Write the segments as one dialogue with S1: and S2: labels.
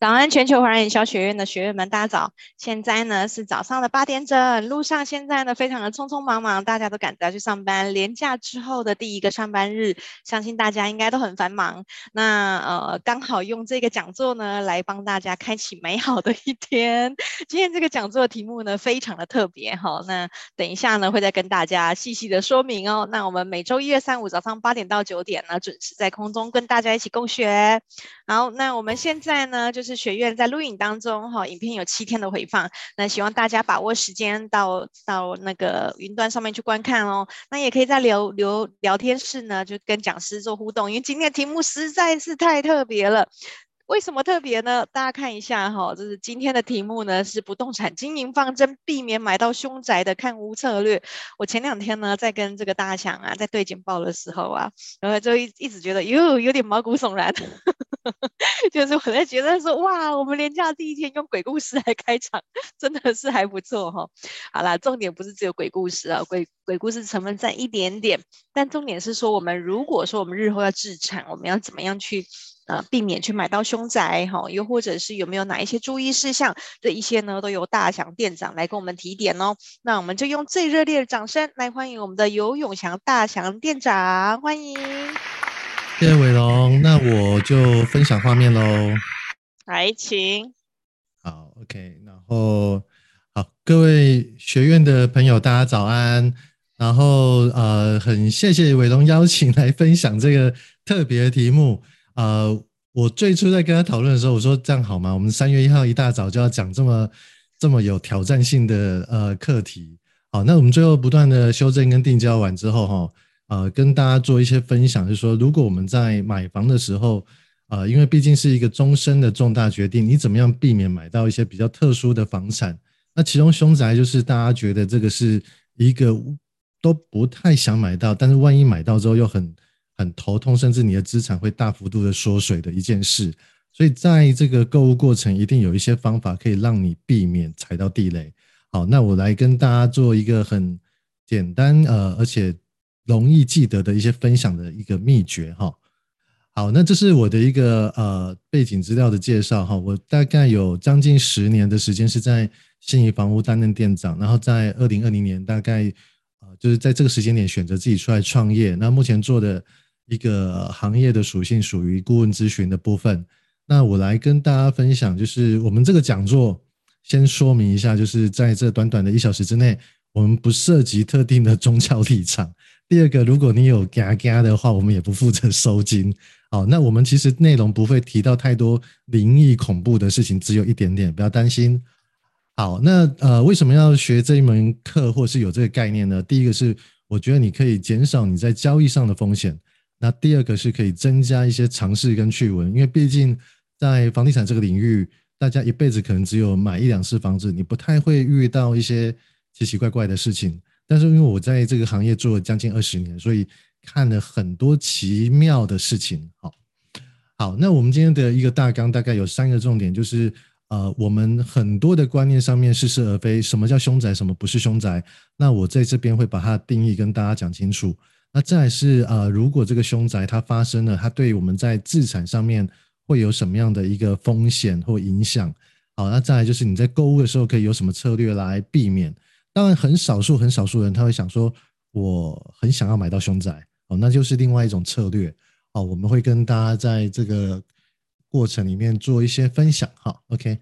S1: 早安，全球华人营销学院的学员们，大家早！现在呢是早上的八点整，路上现在呢非常的匆匆忙忙，大家都赶着要去上班。连假之后的第一个上班日，相信大家应该都很繁忙。那呃，刚好用这个讲座呢来帮大家开启美好的一天。今天这个讲座的题目呢非常的特别哈，那等一下呢会再跟大家细细的说明哦。那我们每周一、月三、五早上八点到九点呢准时在空中跟大家一起共学。好，那我们现在呢就是。是学院在录影当中哈，影片有七天的回放，那希望大家把握时间到到那个云端上面去观看哦。那也可以在留留聊天室呢，就跟讲师做互动，因为今天的题目实在是太特别了。为什么特别呢？大家看一下哈，就是今天的题目呢是不动产经营方针，避免买到凶宅的看屋策略。我前两天呢在跟这个大强啊在对简报的时候啊，然后就一一直觉得哟有点毛骨悚然，就是我在觉得说哇，我们连假第一天用鬼故事来开场，真的是还不错哈。好啦，重点不是只有鬼故事啊，鬼鬼故事成分占一点点，但重点是说我们如果说我们日后要置产，我们要怎么样去？呃，避免去买到凶宅哈，又或者是有没有哪一些注意事项，这一些呢，都由大祥店长来跟我们提点哦。那我们就用最热烈的掌声来欢迎我们的游永祥大祥店长，欢迎。
S2: 谢谢伟龙，那我就分享画面喽。
S1: 来，请。
S2: 好，OK，然后好，各位学院的朋友，大家早安。然后呃，很谢谢伟龙邀请来分享这个特别的题目。呃，我最初在跟他讨论的时候，我说这样好吗？我们三月一号一大早就要讲这么这么有挑战性的呃课题，好，那我们最后不断的修正跟定焦完之后，哈，呃，跟大家做一些分享，就是说，如果我们在买房的时候，呃，因为毕竟是一个终身的重大决定，你怎么样避免买到一些比较特殊的房产？那其中凶宅就是大家觉得这个是一个都不太想买到，但是万一买到之后又很。很头痛，甚至你的资产会大幅度的缩水的一件事，所以在这个购物过程，一定有一些方法可以让你避免踩到地雷。好，那我来跟大家做一个很简单呃，而且容易记得的一些分享的一个秘诀哈。好，那这是我的一个呃背景资料的介绍哈。我大概有将近十年的时间是在信义房屋担任店长，然后在二零二零年大概呃就是在这个时间点选择自己出来创业。那目前做的。一个行业的属性属于顾问咨询的部分，那我来跟大家分享，就是我们这个讲座先说明一下，就是在这短短的一小时之内，我们不涉及特定的宗教立场。第二个，如果你有嘎嘎的话，我们也不负责收金。好，那我们其实内容不会提到太多灵异恐怖的事情，只有一点点，不要担心。好，那呃，为什么要学这一门课，或是有这个概念呢？第一个是，我觉得你可以减少你在交易上的风险。那第二个是可以增加一些尝试跟趣闻，因为毕竟在房地产这个领域，大家一辈子可能只有买一两次房子，你不太会遇到一些奇奇怪怪的事情。但是因为我在这个行业做了将近二十年，所以看了很多奇妙的事情。好，好，那我们今天的一个大纲大概有三个重点，就是呃，我们很多的观念上面似是而非，什么叫凶宅，什么不是凶宅？那我在这边会把它定义跟大家讲清楚。那再来是呃，如果这个凶宅它发生了，它对我们在资产上面会有什么样的一个风险或影响？好，那再来就是你在购物的时候可以有什么策略来避免？当然，很少数很少数人他会想说，我很想要买到凶宅，哦，那就是另外一种策略。哦，我们会跟大家在这个过程里面做一些分享。哈，OK，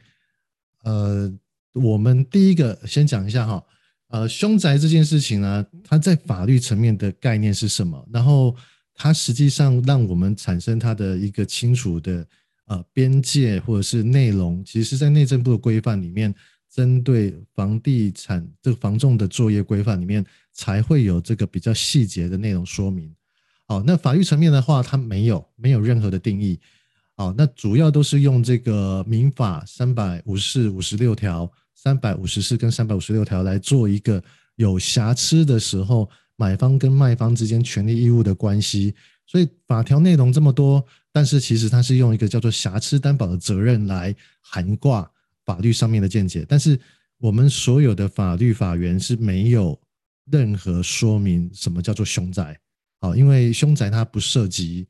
S2: 呃，我们第一个先讲一下哈。呃，凶宅这件事情呢，它在法律层面的概念是什么？然后它实际上让我们产生它的一个清楚的呃边界或者是内容，其实在内政部的规范里面，针对房地产这个房仲的作业规范里面才会有这个比较细节的内容说明。好，那法律层面的话，它没有没有任何的定义。好，那主要都是用这个民法三百五十四、五十六条。三百五十四跟三百五十六条来做一个有瑕疵的时候，买方跟卖方之间权利义务的关系。所以法条内容这么多，但是其实它是用一个叫做瑕疵担保的责任来涵盖法律上面的见解。但是我们所有的法律法源是没有任何说明什么叫做凶宅。好，因为凶宅它不涉及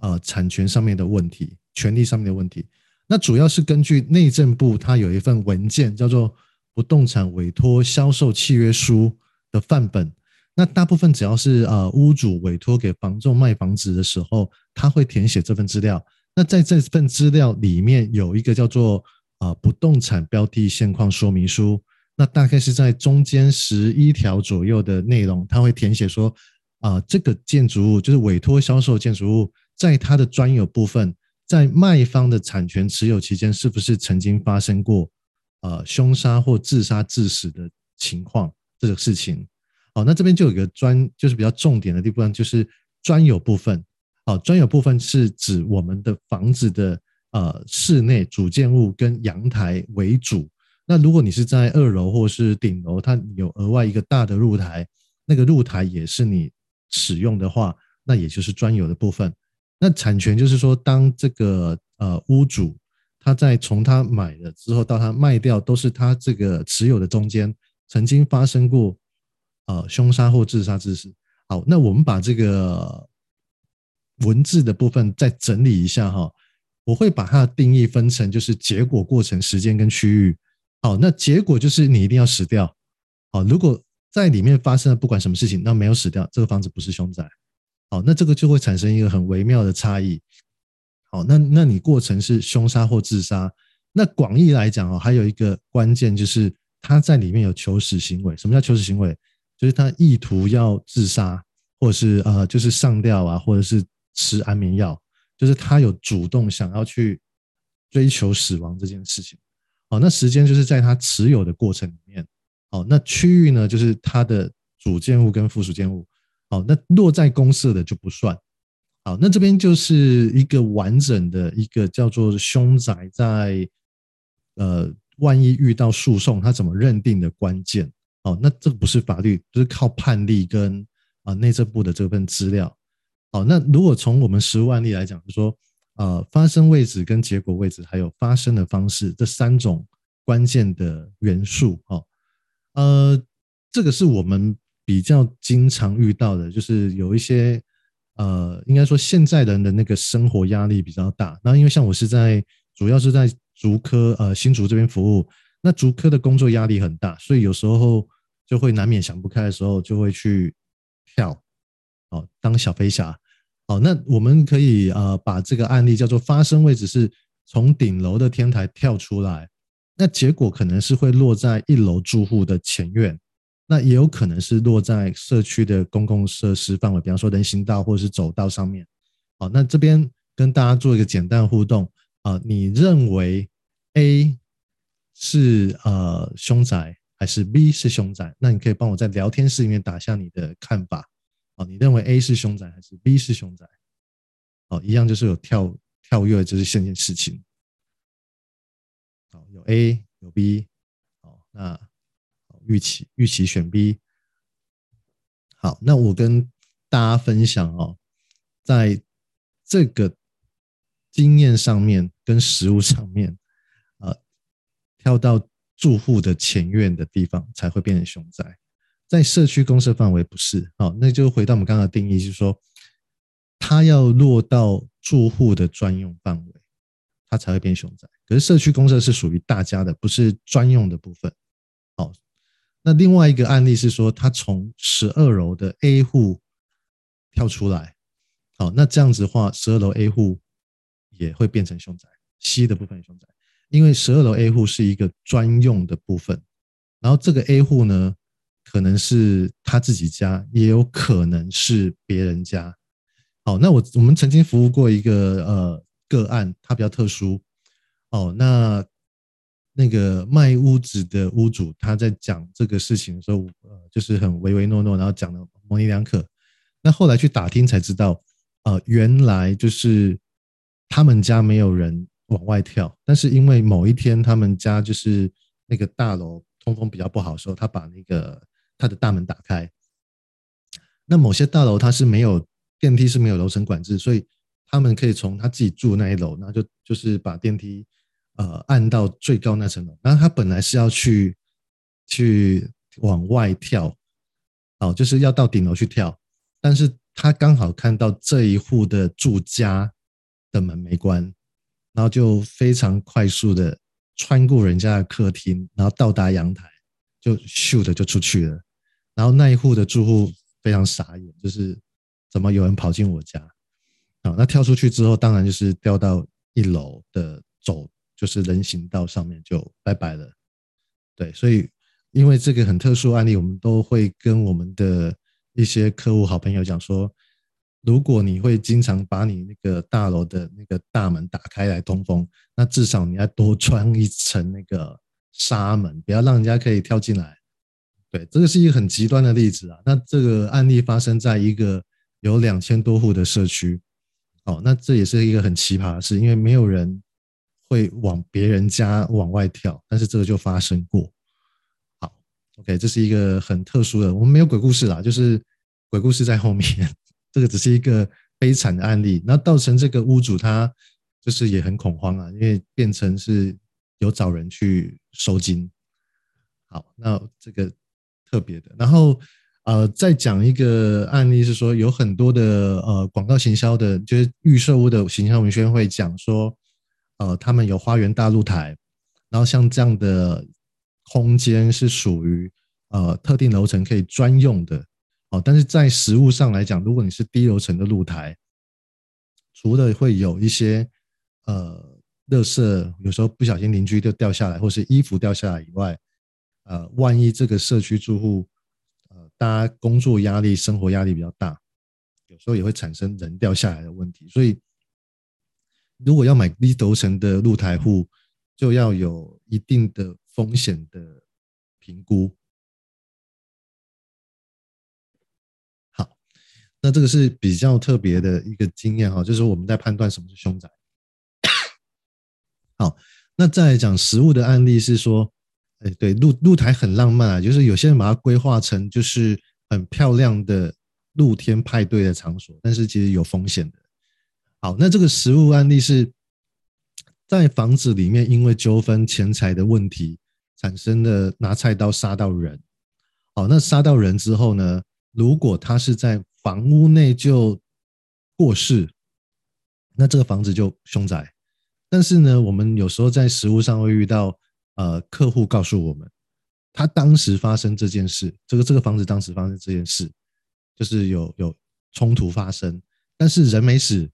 S2: 呃产权上面的问题，权利上面的问题。那主要是根据内政部它有一份文件叫做《不动产委托销售契约书》的范本。那大部分只要是呃屋主委托给房仲卖房子的时候，他会填写这份资料。那在这份资料里面有一个叫做呃不动产标的现况说明书。那大概是在中间十一条左右的内容，他会填写说啊、这个建筑物就是委托销售建筑物，在它的专有部分。在卖方的产权持有期间，是不是曾经发生过呃凶杀或自杀致死的情况？这个事情，好，那这边就有一个专，就是比较重点的地方，就是专有部分。好，专有部分是指我们的房子的呃室内主建物跟阳台为主。那如果你是在二楼或是顶楼，它有额外一个大的露台，那个露台也是你使用的话，那也就是专有的部分。那产权就是说，当这个呃屋主他在从他买了之后到他卖掉，都是他这个持有的中间曾经发生过呃凶杀或自杀之事。好，那我们把这个文字的部分再整理一下哈，我会把它的定义分成就是结果、过程、时间跟区域。好，那结果就是你一定要死掉。好，如果在里面发生了不管什么事情，那没有死掉，这个房子不是凶宅。好，那这个就会产生一个很微妙的差异。好，那那你过程是凶杀或自杀？那广义来讲哦，还有一个关键就是他在里面有求死行为。什么叫求死行为？就是他意图要自杀，或者是呃，就是上吊啊，或者是吃安眠药，就是他有主动想要去追求死亡这件事情。好，那时间就是在他持有的过程里面。好，那区域呢，就是他的主建物跟附属建物。好，那落在公设的就不算。好，那这边就是一个完整的一个叫做凶宅，在呃，万一遇到诉讼，他怎么认定的关键。好，那这个不是法律，就是靠判例跟啊内政部的这份资料。好，那如果从我们实务案例来讲，就说呃，发生位置跟结果位置，还有发生的方式这三种关键的元素。哈，呃，这个是我们。比较经常遇到的就是有一些，呃，应该说现在人的那个生活压力比较大。那因为像我是在主要是在竹科呃新竹这边服务，那竹科的工作压力很大，所以有时候就会难免想不开的时候，就会去跳，哦，当小飞侠。哦，那我们可以呃把这个案例叫做发生位置是从顶楼的天台跳出来，那结果可能是会落在一楼住户的前院。那也有可能是落在社区的公共设施范围，比方说人行道或者是走道上面。好，那这边跟大家做一个简单互动啊，你认为 A 是呃凶宅还是 B 是凶宅？那你可以帮我在聊天室里面打下你的看法。你认为 A 是凶宅还是 B 是凶宅？好，一样就是有跳跳跃，就是这件事情。好，有 A 有 B，好，那。预期预期选 B，好，那我跟大家分享哦，在这个经验上面跟实物上面，呃，跳到住户的前院的地方才会变成凶宅，在社区公社范围不是，好，那就回到我们刚刚的定义，就是说，它要落到住户的专用范围，它才会变凶宅。可是社区公社是属于大家的，不是专用的部分，好。那另外一个案例是说，他从十二楼的 A 户跳出来，好，那这样子的话，十二楼 A 户也会变成凶宅，C 的部分凶宅，因为十二楼 A 户是一个专用的部分，然后这个 A 户呢，可能是他自己家，也有可能是别人家。好，那我我们曾经服务过一个呃个案，它比较特殊，哦，那。那个卖屋子的屋主，他在讲这个事情的时候，呃，就是很唯唯诺诺，然后讲的模棱两可。那后来去打听才知道，呃，原来就是他们家没有人往外跳，但是因为某一天他们家就是那个大楼通风比较不好的时候，他把那个他的大门打开。那某些大楼它是没有电梯，是没有楼层管制，所以他们可以从他自己住那一楼，然后就就是把电梯。呃，按到最高那层楼，然后他本来是要去去往外跳，哦，就是要到顶楼去跳，但是他刚好看到这一户的住家的门没关，然后就非常快速的穿过人家的客厅，然后到达阳台，就咻的就出去了。然后那一户的住户非常傻眼，就是怎么有人跑进我家？啊，那跳出去之后，当然就是掉到一楼的走，就是人行道上面就拜拜了。对，所以因为这个很特殊案例，我们都会跟我们的一些客户好朋友讲说，如果你会经常把你那个大楼的那个大门打开来通风，那至少你要多装一层那个纱门，不要让人家可以跳进来。对，这个是一个很极端的例子啊。那这个案例发生在一个有两千多户的社区。哦，那这也是一个很奇葩的事，因为没有人会往别人家往外跳，但是这个就发生过。好，OK，这是一个很特殊的，我们没有鬼故事啦，就是鬼故事在后面，这个只是一个悲惨的案例。那造成这个屋主他就是也很恐慌啊，因为变成是有找人去收金。好，那这个特别的，然后。呃，再讲一个案例是说，有很多的呃广告行销的，就是预售屋的行销文宣会讲说，呃，他们有花园大露台，然后像这样的空间是属于呃特定楼层可以专用的，哦，但是在实物上来讲，如果你是低楼层的露台，除了会有一些呃垃圾，有时候不小心邻居就掉下来，或是衣服掉下来以外，呃，万一这个社区住户。呃大家工作压力、生活压力比较大，有时候也会产生人掉下来的问题。所以，如果要买低楼层的露台户，就要有一定的风险的评估。好，那这个是比较特别的一个经验哈，就是我们在判断什么是凶宅。好，那再来讲实物的案例是说。哎，对，露露台很浪漫啊，就是有些人把它规划成就是很漂亮的露天派对的场所，但是其实有风险的。好，那这个实物案例是在房子里面因为纠纷钱财的问题产生的，拿菜刀杀到人。好，那杀到人之后呢，如果他是在房屋内就过世，那这个房子就凶宅。但是呢，我们有时候在实物上会遇到。呃，客户告诉我们，他当时发生这件事，这个这个房子当时发生这件事，就是有有冲突发生，但是人没死，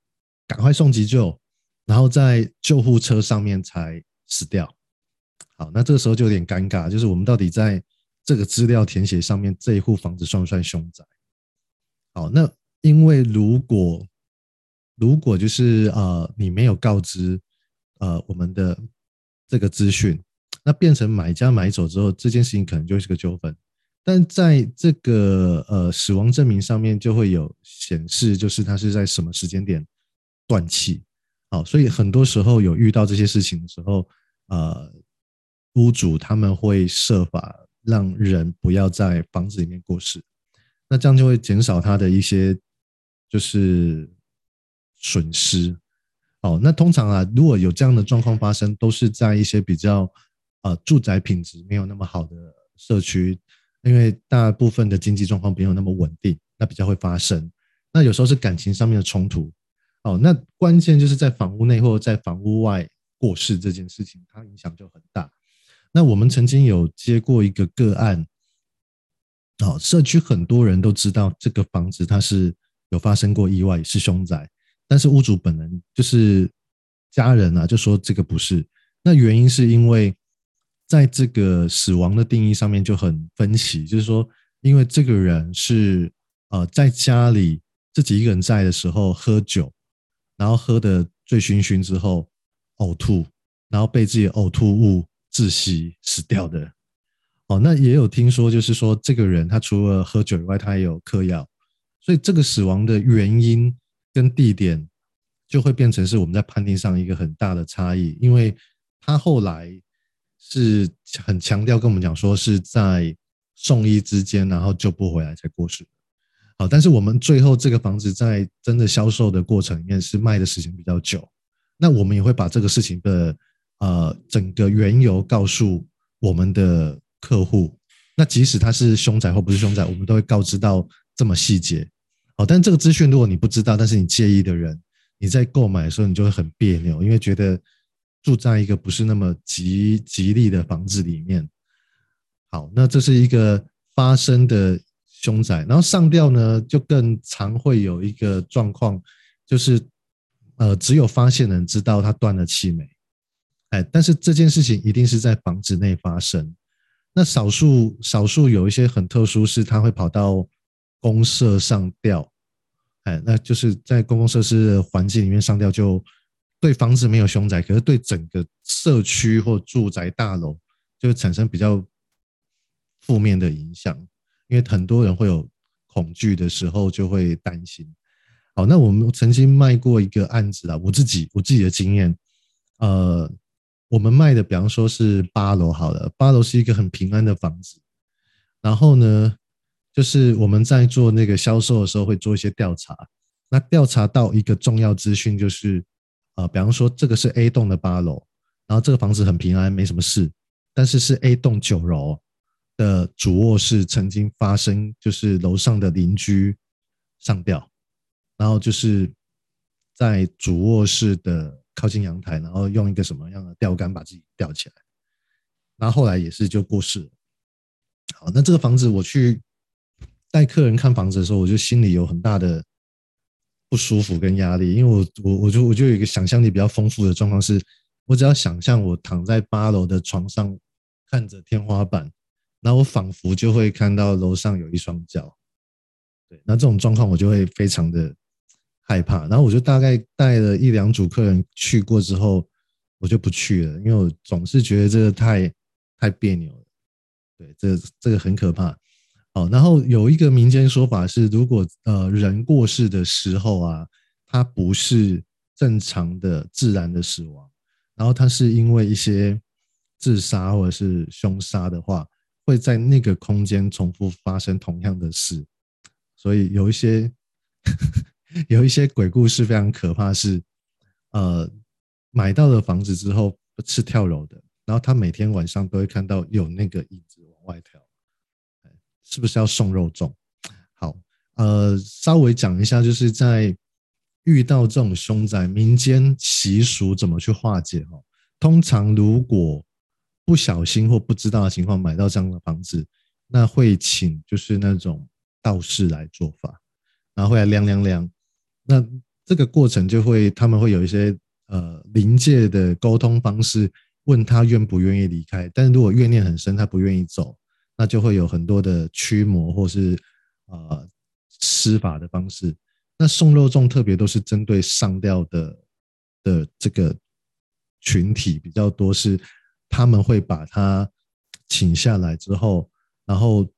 S2: 赶快送急救，然后在救护车上面才死掉。好，那这个时候就有点尴尬，就是我们到底在这个资料填写上面，这一户房子算不算凶宅？好，那因为如果如果就是呃你没有告知呃我们的这个资讯。那变成买家买走之后，这件事情可能就是个纠纷，但在这个呃死亡证明上面就会有显示，就是他是在什么时间点断气，好，所以很多时候有遇到这些事情的时候，呃，屋主他们会设法让人不要在房子里面过世，那这样就会减少他的一些就是损失，哦，那通常啊，如果有这样的状况发生，都是在一些比较。呃，住宅品质没有那么好的社区，因为大部分的经济状况没有那么稳定，那比较会发生。那有时候是感情上面的冲突，哦，那关键就是在房屋内或者在房屋外过世这件事情，它影响就很大。那我们曾经有接过一个个案，哦，社区很多人都知道这个房子它是有发生过意外，是凶宅，但是屋主本人就是家人啊，就说这个不是。那原因是因为。在这个死亡的定义上面就很分歧，就是说，因为这个人是呃在家里自己一个人在的时候喝酒，然后喝得醉醺醺之后呕吐，然后被自己呕吐物窒息死掉的。哦，那也有听说，就是说这个人他除了喝酒以外，他也有嗑药，所以这个死亡的原因跟地点就会变成是我们在判定上一个很大的差异，因为他后来。是很强调跟我们讲说是在送医之间，然后救不回来才过世。好，但是我们最后这个房子在真的销售的过程里面是卖的时间比较久，那我们也会把这个事情的呃整个缘由告诉我们的客户。那即使他是凶宅或不是凶宅，我们都会告知到这么细节。好，但这个资讯如果你不知道，但是你介意的人，你在购买的时候，你就会很别扭，因为觉得住在一个不是那么吉吉利的房子里面。好，那这是一个发生的凶宅，然后上吊呢，就更常会有一个状况，就是呃，只有发现人知道他断了气没，哎，但是这件事情一定是在房子内发生。那少数少数有一些很特殊，是他会跑到公社上吊。哎，那就是在公共设施的环境里面上吊，就对房子没有凶宅，可是对整个社区或住宅大楼就会产生比较负面的影响，因为很多人会有恐惧的时候就会担心。好，那我们曾经卖过一个案子啊，我自己我自己的经验，呃，我们卖的比方说是八楼好了，八楼是一个很平安的房子，然后呢，就是我们在做那个销售的时候，会做一些调查。那调查到一个重要资讯，就是啊，比方说这个是 A 栋的八楼，然后这个房子很平安，没什么事。但是是 A 栋九楼的主卧室曾经发生，就是楼上的邻居上吊，然后就是在主卧室的靠近阳台，然后用一个什么样的吊杆把自己吊起来，然后后来也是就过世了。好，那这个房子我去。带客人看房子的时候，我就心里有很大的不舒服跟压力，因为我我我就我就有一个想象力比较丰富的状况是，我只要想象我躺在八楼的床上，看着天花板，然后我仿佛就会看到楼上有一双脚。对，那这种状况我就会非常的害怕，然后我就大概带了一两组客人去过之后，我就不去了，因为我总是觉得这个太太别扭了。对，这这个很可怕。哦，然后有一个民间说法是，如果呃人过世的时候啊，他不是正常的自然的死亡，然后他是因为一些自杀或者是凶杀的话，会在那个空间重复发生同样的事，所以有一些 有一些鬼故事非常可怕，是呃买到了房子之后是跳楼的，然后他每天晚上都会看到有那个影子往外跳。是不是要送肉粽？好，呃，稍微讲一下，就是在遇到这种凶宅，民间习俗怎么去化解？哈，通常如果不小心或不知道的情况买到这样的房子，那会请就是那种道士来做法，然后会来量量量。那这个过程就会他们会有一些呃临界的沟通方式，问他愿不愿意离开。但是如果怨念很深，他不愿意走。那就会有很多的驱魔或是呃施法的方式。那送肉粽特别都是针对上吊的的这个群体比较多，是他们会把他请下来之后，然后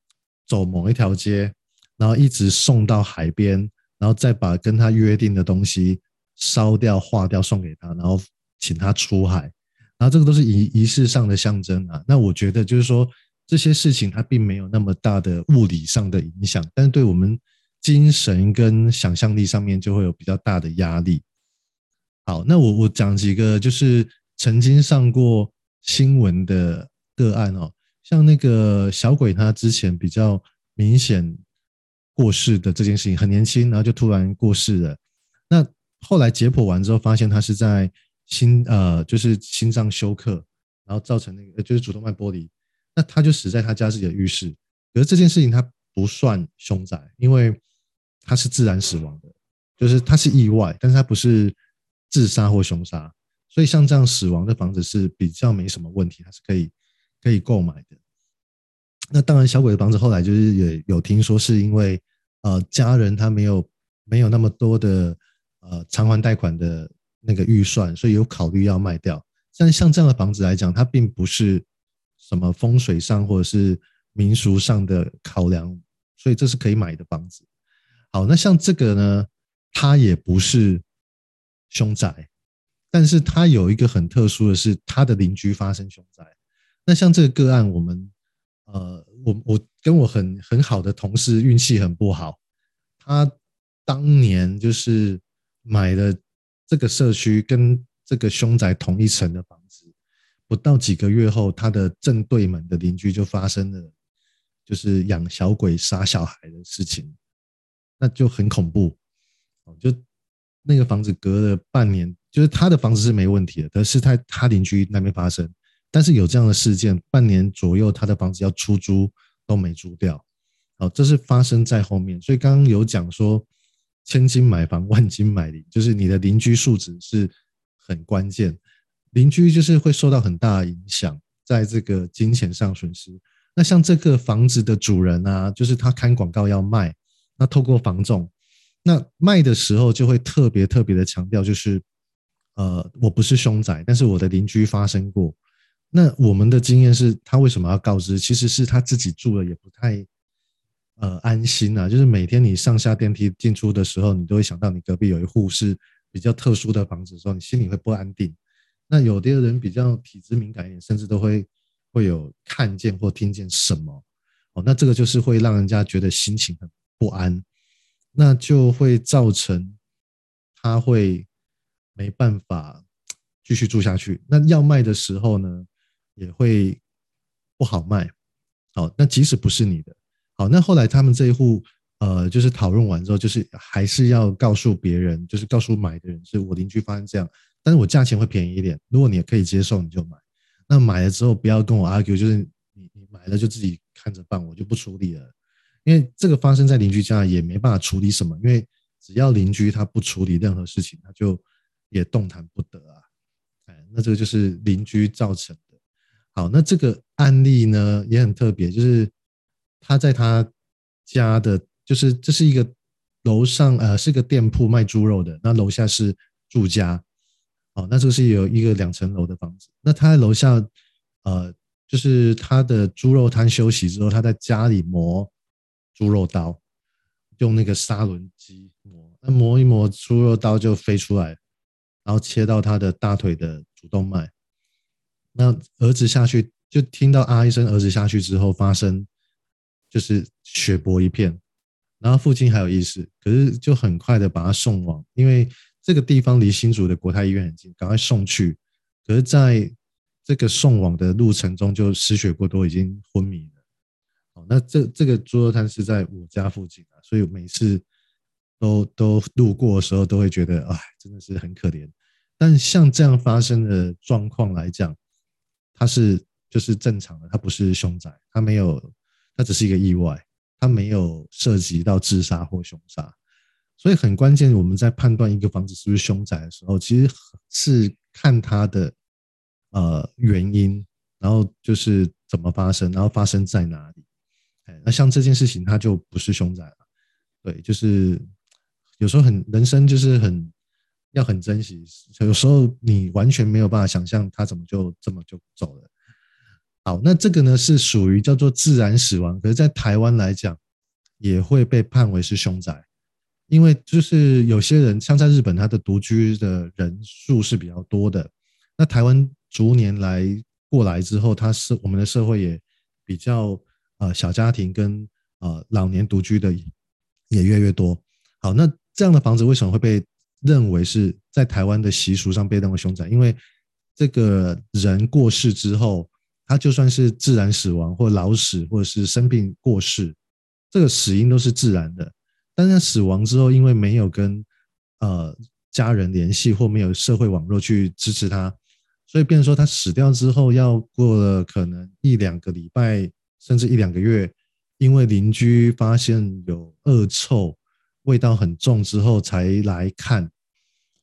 S2: 走某一条街，然后一直送到海边，然后再把跟他约定的东西烧掉、化掉送给他，然后请他出海。然后这个都是仪仪式上的象征啊。那我觉得就是说。这些事情它并没有那么大的物理上的影响，但是对我们精神跟想象力上面就会有比较大的压力。好，那我我讲几个就是曾经上过新闻的个案哦，像那个小鬼他之前比较明显过世的这件事情，很年轻，然后就突然过世了。那后来解剖完之后，发现他是在心呃就是心脏休克，然后造成那个就是主动脉剥离。那他就死在他家自己的浴室，可是这件事情他不算凶宅，因为他是自然死亡的，就是他是意外，但是他不是自杀或凶杀，所以像这样死亡的房子是比较没什么问题，他是可以可以购买的。那当然，小鬼的房子后来就是也有听说是因为呃家人他没有没有那么多的呃偿还贷款的那个预算，所以有考虑要卖掉。但像这样的房子来讲，它并不是。什么风水上或者是民俗上的考量，所以这是可以买的房子。好，那像这个呢，它也不是凶宅，但是它有一个很特殊的是，它的邻居发生凶宅。那像这个个案，我们呃，我我跟我很很好的同事运气很不好，他当年就是买了这个社区跟这个凶宅同一层的房子。不到几个月后，他的正对门的邻居就发生了，就是养小鬼杀小孩的事情，那就很恐怖。哦就那个房子隔了半年，就是他的房子是没问题的，可是他他邻居那边发生，但是有这样的事件，半年左右他的房子要出租都没租掉，好，这是发生在后面，所以刚刚有讲说，千金买房，万金买邻，就是你的邻居素质是很关键，邻居就是会受到很大影响，在这个金钱上损失。那像这个房子的主人啊，就是他看广告要卖，那透过房仲，那卖的时候就会特别特别的强调，就是呃，我不是凶宅，但是我的邻居发生过。那我们的经验是，他为什么要告知？其实是他自己住了也不太呃安心啊。就是每天你上下电梯进出的时候，你都会想到你隔壁有一户是比较特殊的房子的时候，你心里会不安定。那有的人比较体质敏感一点，甚至都会。会有看见或听见什么，哦，那这个就是会让人家觉得心情很不安，那就会造成他会没办法继续住下去。那要卖的时候呢，也会不好卖。好，那即使不是你的，好，那后来他们这一户，呃，就是讨论完之后，就是还是要告诉别人，就是告诉买的人，是我邻居发生这样，但是我价钱会便宜一点，如果你也可以接受，你就买。那买了之后不要跟我 argue，就是你你买了就自己看着办，我就不处理了，因为这个发生在邻居家也没办法处理什么，因为只要邻居他不处理任何事情，他就也动弹不得啊。哎，那这个就是邻居造成的。好，那这个案例呢也很特别，就是他在他家的，就是这是一个楼上呃是个店铺卖猪肉的，那楼下是住家。哦，那这个是有一个两层楼的房子。那他在楼下，呃，就是他的猪肉摊休息之后，他在家里磨猪肉刀，用那个砂轮机磨，那磨一磨，猪肉刀就飞出来，然后切到他的大腿的主动脉。那儿子下去就听到啊一声，儿子下去之后发生就是血泊一片，然后父亲还有意识，可是就很快的把他送往，因为。这个地方离新竹的国泰医院很近，赶快送去。可是在这个送往的路程中，就失血过多，已经昏迷了。好，那这这个猪肉摊是在我家附近啊，所以每次都都路过的时候，都会觉得，哎，真的是很可怜。但像这样发生的状况来讲，它是就是正常的，它不是凶宅，它没有，它只是一个意外，它没有涉及到自杀或凶杀。所以很关键，我们在判断一个房子是不是凶宅的时候，其实是看它的呃原因，然后就是怎么发生，然后发生在哪里。哎，那像这件事情，它就不是凶宅了。对，就是有时候很人生就是很要很珍惜，有时候你完全没有办法想象他怎么就这么就走了。好，那这个呢是属于叫做自然死亡，可是，在台湾来讲，也会被判为是凶宅。因为就是有些人，像在日本，他的独居的人数是比较多的。那台湾逐年来过来之后，他是我们的社会也比较呃小家庭跟呃老年独居的也越来越多。好，那这样的房子为什么会被认为是在台湾的习俗上被认为凶宅？因为这个人过世之后，他就算是自然死亡或老死或者是生病过世，这个死因都是自然的。但是死亡之后，因为没有跟呃家人联系，或没有社会网络去支持他，所以变成说他死掉之后，要过了可能一两个礼拜，甚至一两个月，因为邻居发现有恶臭，味道很重之后才来看，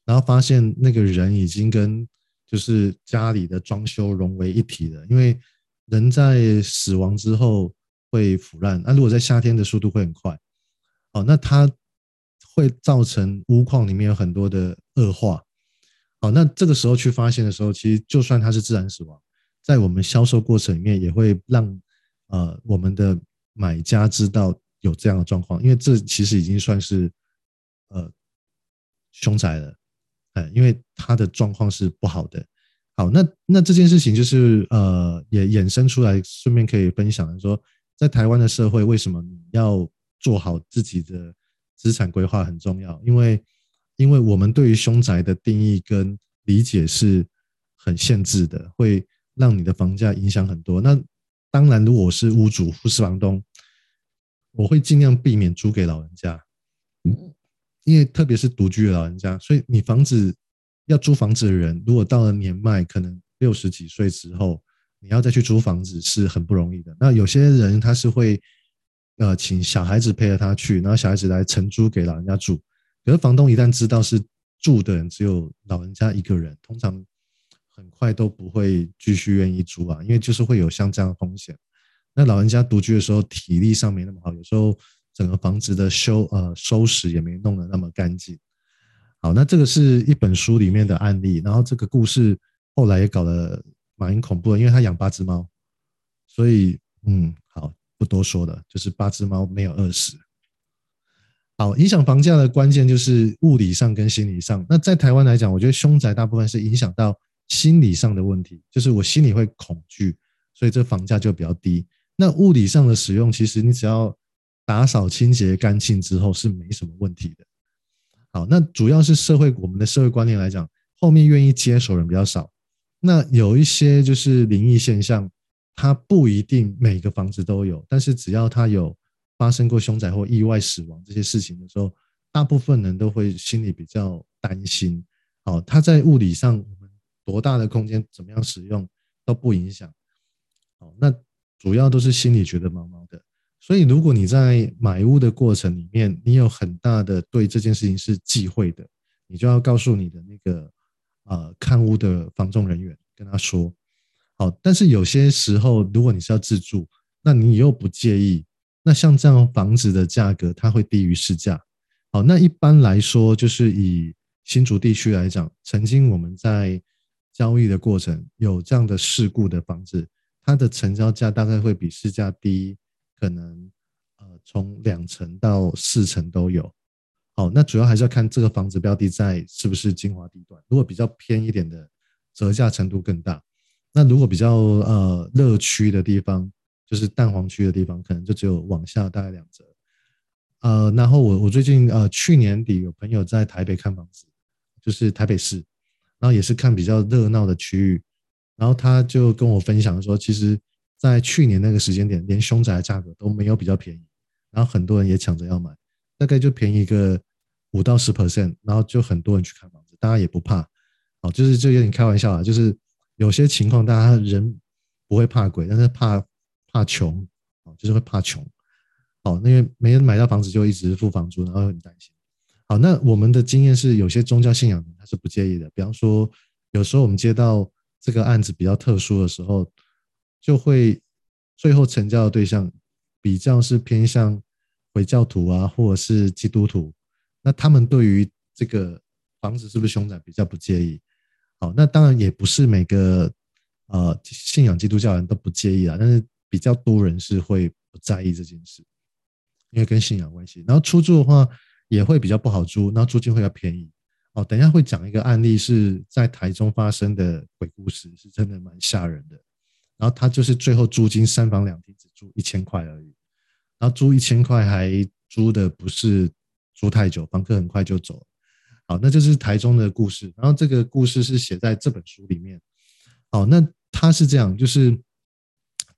S2: 然后发现那个人已经跟就是家里的装修融为一体了。因为人在死亡之后会腐烂，那如果在夏天的速度会很快。那它会造成屋况里面有很多的恶化。好，那这个时候去发现的时候，其实就算它是自然死亡，在我们销售过程里面也会让呃我们的买家知道有这样的状况，因为这其实已经算是呃凶宅了，哎，因为它的状况是不好的。好，那那这件事情就是呃也衍生出来，顺便可以分享说，在台湾的社会为什么你要做好自己的资产规划很重要，因为因为我们对于凶宅的定义跟理解是很限制的，会让你的房价影响很多。那当然，如果我是屋主或是房东，我会尽量避免租给老人家，因为特别是独居的老人家，所以你房子要租房子的人，如果到了年迈，可能六十几岁之后，你要再去租房子是很不容易的。那有些人他是会呃请小孩子陪着他去，然后小孩子来承租给老人家住。可是房东一旦知道是住的人只有老人家一个人，通常很快都不会继续愿意租啊，因为就是会有像这样的风险。那老人家独居的时候体力上没那么好，有时候。整个房子的修呃收拾也没弄得那么干净。好，那这个是一本书里面的案例，然后这个故事后来也搞得蛮恐怖的，因为他养八只猫，所以嗯，好，不多说了，就是八只猫没有饿死。好，影响房价的关键就是物理上跟心理上。那在台湾来讲，我觉得凶宅大部分是影响到心理上的问题，就是我心里会恐惧，所以这房价就比较低。那物理上的使用，其实你只要打扫清洁干净之后是没什么问题的。好，那主要是社会我们的社会观念来讲，后面愿意接手人比较少。那有一些就是灵异现象，它不一定每个房子都有，但是只要它有发生过凶宅或意外死亡这些事情的时候，大部分人都会心里比较担心。好，它在物理上我们多大的空间怎么样使用都不影响。好，那主要都是心里觉得毛毛的。所以，如果你在买屋的过程里面，你有很大的对这件事情是忌讳的，你就要告诉你的那个呃看屋的房仲人员，跟他说，好。但是有些时候，如果你是要自住，那你又不介意，那像这样房子的价格，它会低于市价。好，那一般来说，就是以新竹地区来讲，曾经我们在交易的过程有这样的事故的房子，它的成交价大概会比市价低。可能呃，从两成到四成都有。好，那主要还是要看这个房子标的在是不是精华地段。如果比较偏一点的，折价程度更大。那如果比较呃热区的地方，就是蛋黄区的地方，可能就只有往下大概两折。呃，然后我我最近呃去年底有朋友在台北看房子，就是台北市，然后也是看比较热闹的区域，然后他就跟我分享说，其实。在去年那个时间点，连凶宅的价格都没有比较便宜，然后很多人也抢着要买，大概就便宜个五到十 percent，然后就很多人去看房子，大家也不怕，哦，就是就有点开玩笑啊，就是有些情况大家人不会怕鬼，但是怕怕穷，哦，就是会怕穷，哦，因为没人买到房子就一直付房租，然后很担心。好，那我们的经验是，有些宗教信仰他是不介意的，比方说有时候我们接到这个案子比较特殊的时候。就会最后成交的对象比较是偏向回教徒啊，或者是基督徒，那他们对于这个房子是不是凶宅比较不介意。好，那当然也不是每个呃信仰基督教人都不介意啊，但是比较多人是会不在意这件事，因为跟信仰关系。然后出租的话也会比较不好租，然后租金会要便宜。哦，等一下会讲一个案例是在台中发生的鬼故事，是真的蛮吓人的。然后他就是最后租金三房两厅只租一千块而已，然后租一千块还租的不是租太久，房客很快就走了。好，那就是台中的故事。然后这个故事是写在这本书里面。好，那他是这样，就是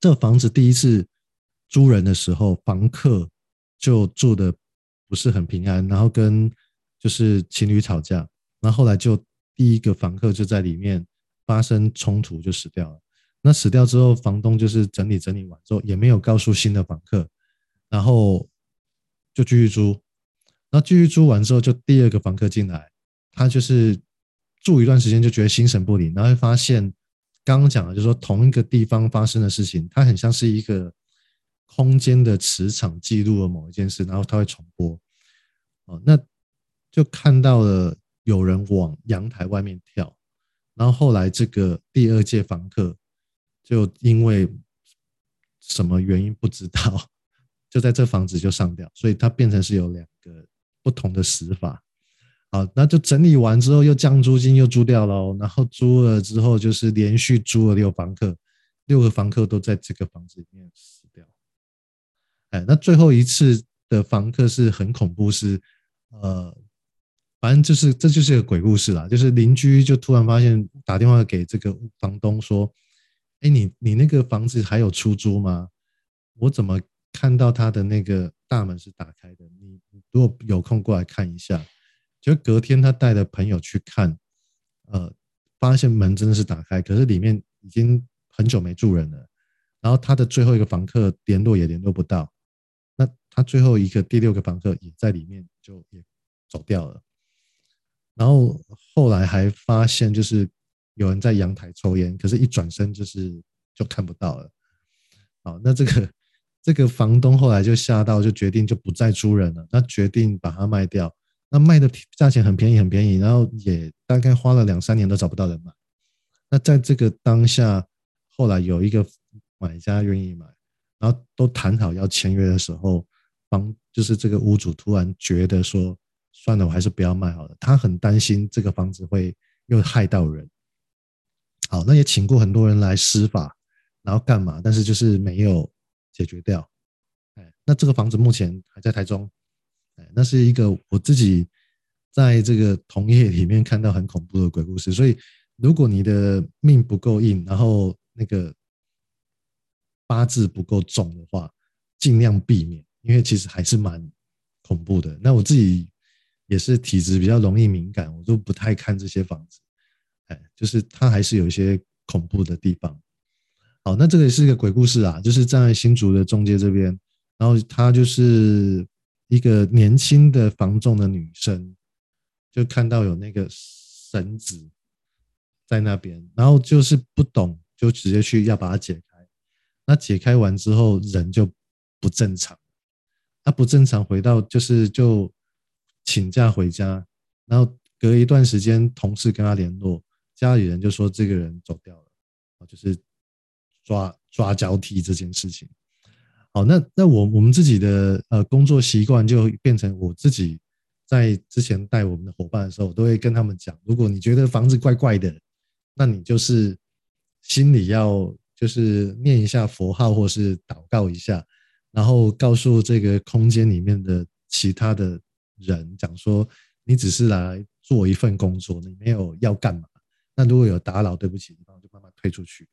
S2: 这房子第一次租人的时候，房客就住的不是很平安，然后跟就是情侣吵架，然后后来就第一个房客就在里面发生冲突，就死掉了。那死掉之后，房东就是整理整理完之后，也没有告诉新的房客，然后就继续租。那继续租完之后，就第二个房客进来，他就是住一段时间就觉得心神不宁，然后会发现刚刚讲的，就是说同一个地方发生的事情，它很像是一个空间的磁场记录了某一件事，然后它会重播。哦，那就看到了有人往阳台外面跳，然后后来这个第二届房客。就因为什么原因不知道，就在这房子就上吊，所以它变成是有两个不同的死法。好，那就整理完之后又降租金又租掉了，然后租了之后就是连续租了六房客，六个房客都在这个房子里面死掉。哎，那最后一次的房客是很恐怖，是呃，反正就是这就是个鬼故事啦，就是邻居就突然发现打电话给这个房东说。哎，你你那个房子还有出租吗？我怎么看到他的那个大门是打开的？你如果有空过来看一下。就隔天他带着朋友去看，呃，发现门真的是打开，可是里面已经很久没住人了。然后他的最后一个房客联络也联络不到，那他最后一个第六个房客也在里面就也走掉了。然后后来还发现就是有人在阳台抽烟，可是一转身就是就看不到了。好，那这个这个房东后来就吓到，就决定就不再租人了，那决定把它卖掉。那卖的价钱很便宜，很便宜，然后也大概花了两三年都找不到人买。那在这个当下，后来有一个。买家愿意买，然后都谈好要签约的时候，房就是这个屋主突然觉得说，算了，我还是不要卖好了。他很担心这个房子会又害到人。好，那也请过很多人来施法，然后干嘛？但是就是没有解决掉。哎，那这个房子目前还在台中。哎，那是一个我自己在这个同业里面看到很恐怖的鬼故事。所以，如果你的命不够硬，然后那个。八字不够重的话，尽量避免，因为其实还是蛮恐怖的。那我自己也是体质比较容易敏感，我都不太看这些房子。哎，就是它还是有一些恐怖的地方。好，那这个也是一个鬼故事啊，就是在新竹的中介这边，然后他就是一个年轻的房仲的女生，就看到有那个绳子在那边，然后就是不懂，就直接去要把它解开。那解开完之后，人就不正常。他不正常，回到就是就请假回家，然后隔一段时间，同事跟他联络，家里人就说这个人走掉了，就是抓抓交替这件事情。好，那那我我们自己的呃工作习惯就变成我自己在之前带我们的伙伴的时候，我都会跟他们讲，如果你觉得房子怪怪的，那你就是心里要。就是念一下佛号，或是祷告一下，然后告诉这个空间里面的其他的人，讲说你只是来做一份工作，你没有要干嘛。那如果有打扰，对不起，然后就慢慢退出去。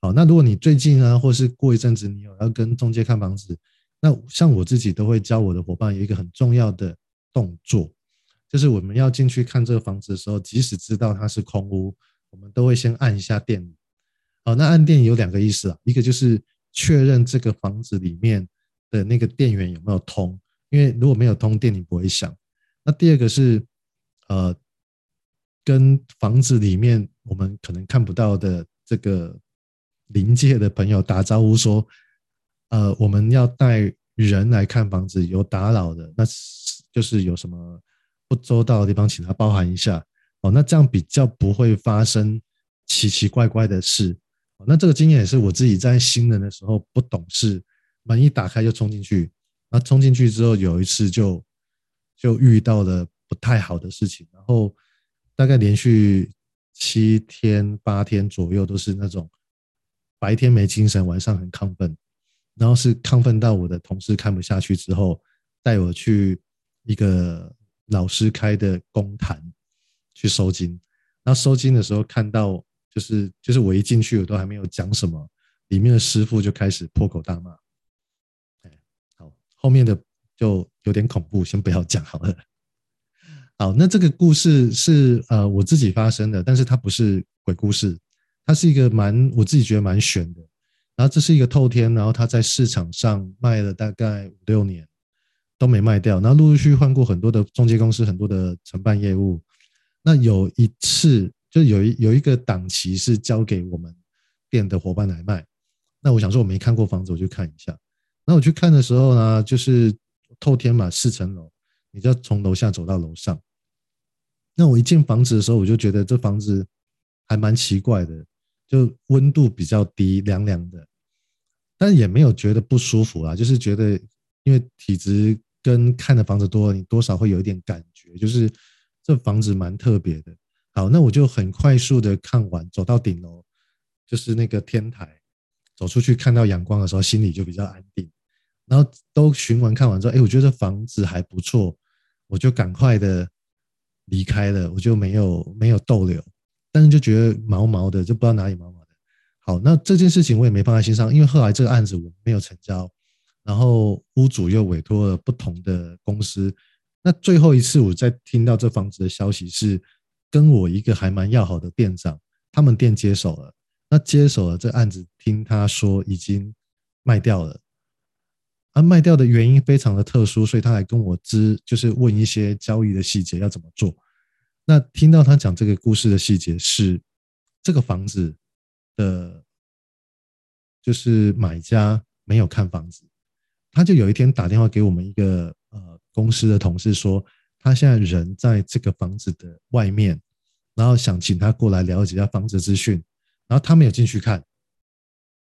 S2: 好，那如果你最近呢，或是过一阵子你有要跟中介看房子，那像我自己都会教我的伙伴有一个很重要的动作，就是我们要进去看这个房子的时候，即使知道它是空屋，我们都会先按一下电。好，那按电有两个意思啊，一个就是确认这个房子里面的那个电源有没有通，因为如果没有通电，你不会响。那第二个是，呃，跟房子里面我们可能看不到的这个临界的朋友打招呼说，呃，我们要带人来看房子，有打扰的，那就是有什么不周到的地方，请他包涵一下。哦，那这样比较不会发生奇奇怪怪的事。那这个经验也是我自己在新人的时候不懂事，门一打开就冲进去，那冲进去之后有一次就就遇到了不太好的事情，然后大概连续七天八天左右都是那种白天没精神，晚上很亢奋，然后是亢奋到我的同事看不下去之后，带我去一个老师开的公坛去收金，然后收金的时候看到。就是就是我一进去，我都还没有讲什么，里面的师傅就开始破口大骂。哎，好，后面的就有点恐怖，先不要讲好了。好，那这个故事是呃我自己发生的，但是它不是鬼故事，它是一个蛮我自己觉得蛮悬的。然后这是一个透天，然后它在市场上卖了大概五六年都没卖掉，然后陆陆续续换过很多的中介公司，很多的承办业务。那有一次。就有一有一个档期是交给我们店的伙伴来卖，那我想说我没看过房子，我去看一下。那我去看的时候呢，就是透天嘛，四层楼，你就要从楼下走到楼上。那我一进房子的时候，我就觉得这房子还蛮奇怪的，就温度比较低，凉凉的，但也没有觉得不舒服啦，就是觉得因为体质跟看的房子多，你多少会有一点感觉，就是这房子蛮特别的。好，那我就很快速的看完，走到顶楼，就是那个天台，走出去看到阳光的时候，心里就比较安定。然后都巡完看完之后，哎，我觉得房子还不错，我就赶快的离开了，我就没有没有逗留，但是就觉得毛毛的，就不知道哪里毛毛的。好，那这件事情我也没放在心上，因为后来这个案子我没有成交，然后屋主又委托了不同的公司那最后一次我在听到这房子的消息是，跟我一个还蛮要好的店长，他们店接手了。那接手了这案子，听他说已经卖掉了。而卖掉的原因非常的特殊，所以他来跟我知，就是问一些交易的细节要怎么做。那听到他讲这个故事的细节是，这个房子的，就是买家没有看房子，他就有一天打电话给我们一个呃公司的同事说，他现在人在这个房子的外面，然后想请他过来了解一下房子资讯，然后他没有进去看，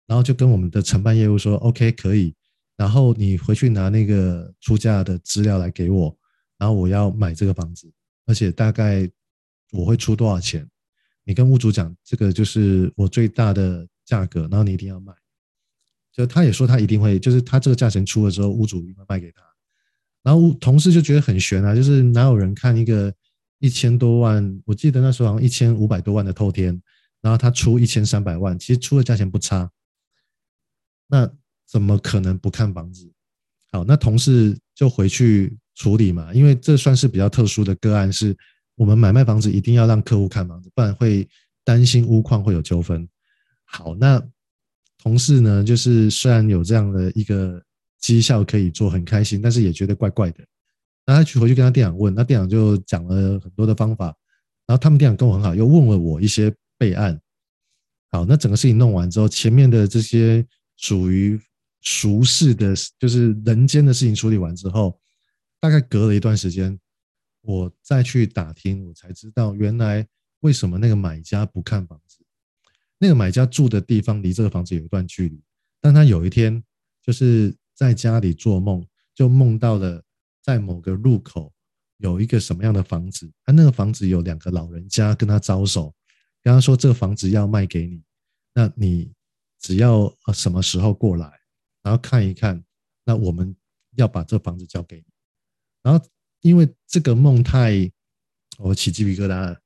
S2: 然后就跟我们的承办业务说，OK 可以，然后你回去拿那个出价的资料来给我，然后我要买这个房子。而且大概我会出多少钱？你跟屋主讲，这个就是我最大的价格，然后你一定要卖。就他也说他一定会，就是他这个价钱出了之后，屋主一定会卖给他。然后同事就觉得很悬啊，就是哪有人看一个一千多万？我记得那时候好像一千五百多万的透天，然后他出一千三百万，其实出的价钱不差。那怎么可能不看房子？好，那同事就回去。处理嘛，因为这算是比较特殊的个案，是我们买卖房子一定要让客户看房子，不然会担心屋况会有纠纷。好，那同事呢，就是虽然有这样的一个绩效可以做，很开心，但是也觉得怪怪的。那他去回去跟他店长问，那店长就讲了很多的方法，然后他们店长跟我很好，又问了我一些备案。好，那整个事情弄完之后，前面的这些属于俗世的，就是人间的事情处理完之后。大概隔了一段时间，我再去打听，我才知道原来为什么那个买家不看房子。那个买家住的地方离这个房子有一段距离，但他有一天就是在家里做梦，就梦到了在某个路口有一个什么样的房子，他那个房子有两个老人家跟他招手，跟他说这个房子要卖给你，那你只要什么时候过来，然后看一看，那我们要把这房子交给你。然后，因为这个梦太，我起鸡皮疙瘩了，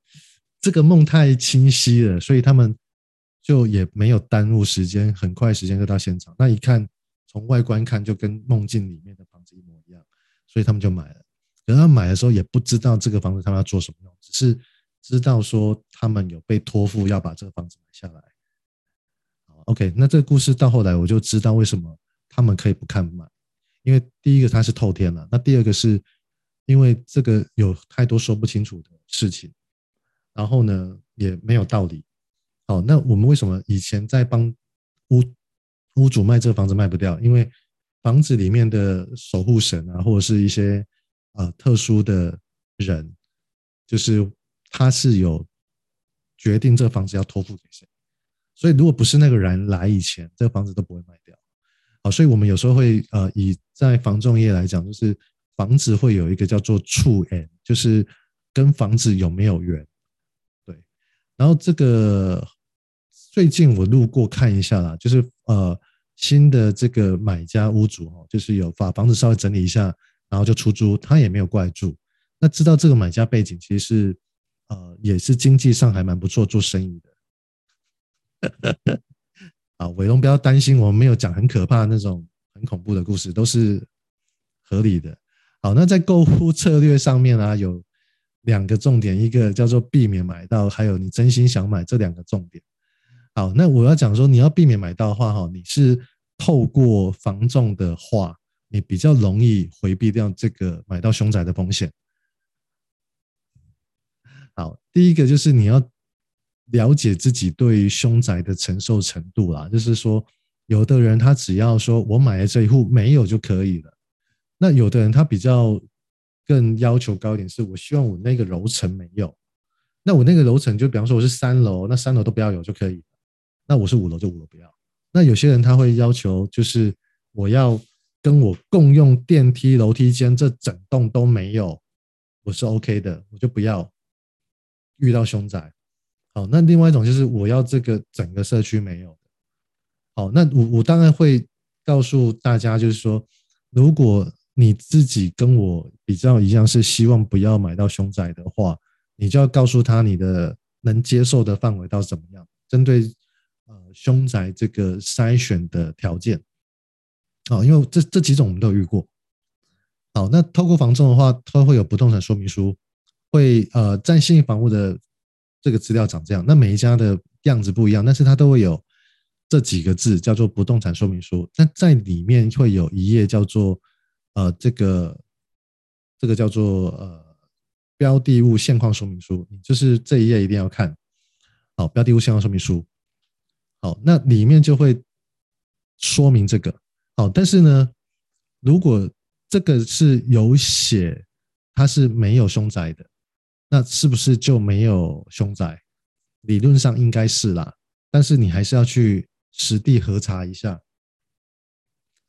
S2: 这个梦太清晰了，所以他们就也没有耽误时间，很快时间就到现场。那一看，从外观看就跟梦境里面的房子一模一样，所以他们就买了。可他买的时候也不知道这个房子他们要做什么用，只是知道说他们有被托付要把这个房子买下来。OK，那这个故事到后来我就知道为什么他们可以不看买，因为第一个它是透天了，那第二个是。因为这个有太多说不清楚的事情，然后呢也没有道理。好，那我们为什么以前在帮屋屋主卖这个房子卖不掉？因为房子里面的守护神啊，或者是一些呃特殊的人，就是他是有决定这个房子要托付给谁。所以如果不是那个人来以前，这个房子都不会卖掉。好，所以我们有时候会呃以在房仲业来讲，就是。房子会有一个叫做触缘，就是跟房子有没有缘，对。然后这个最近我路过看一下啦，就是呃新的这个买家屋主哈，就是有把房子稍微整理一下，然后就出租，他也没有过来住。那知道这个买家背景其实是呃也是经济上还蛮不错，做生意的。啊，伟龙不要担心，我们没有讲很可怕那种很恐怖的故事，都是合理的。好，那在购物策略上面啊，有两个重点，一个叫做避免买到，还有你真心想买这两个重点。好，那我要讲说，你要避免买到的话，哈，你是透过防重的话，你比较容易回避掉这个买到凶宅的风险。好，第一个就是你要了解自己对于凶宅的承受程度啦，就是说，有的人他只要说我买了这一户没有就可以了。那有的人他比较更要求高一点，是我希望我那个楼层没有，那我那个楼层就比方说我是三楼，那三楼都不要有就可以了。那我是五楼就五楼不要。那有些人他会要求就是我要跟我共用电梯楼梯间，这整栋都没有，我是 OK 的，我就不要遇到凶宅。好，那另外一种就是我要这个整个社区没有。好，那我我当然会告诉大家，就是说如果你自己跟我比较一样，是希望不要买到凶宅的话，你就要告诉他你的能接受的范围到怎么样，针对呃凶宅这个筛选的条件，啊，因为这这几种我们都有遇过，好，那透过房仲的话，它会有不动产说明书，会呃，在信房屋的这个资料长这样，那每一家的样子不一样，但是它都会有这几个字叫做不动产说明书，那在里面会有一页叫做呃这个这个叫做呃标的物现况说明书，就是这一页一定要看。好，标的物现况说明书。好，那里面就会说明这个。好，但是呢，如果这个是有写它是没有凶宅的，那是不是就没有凶宅？理论上应该是啦，但是你还是要去实地核查一下。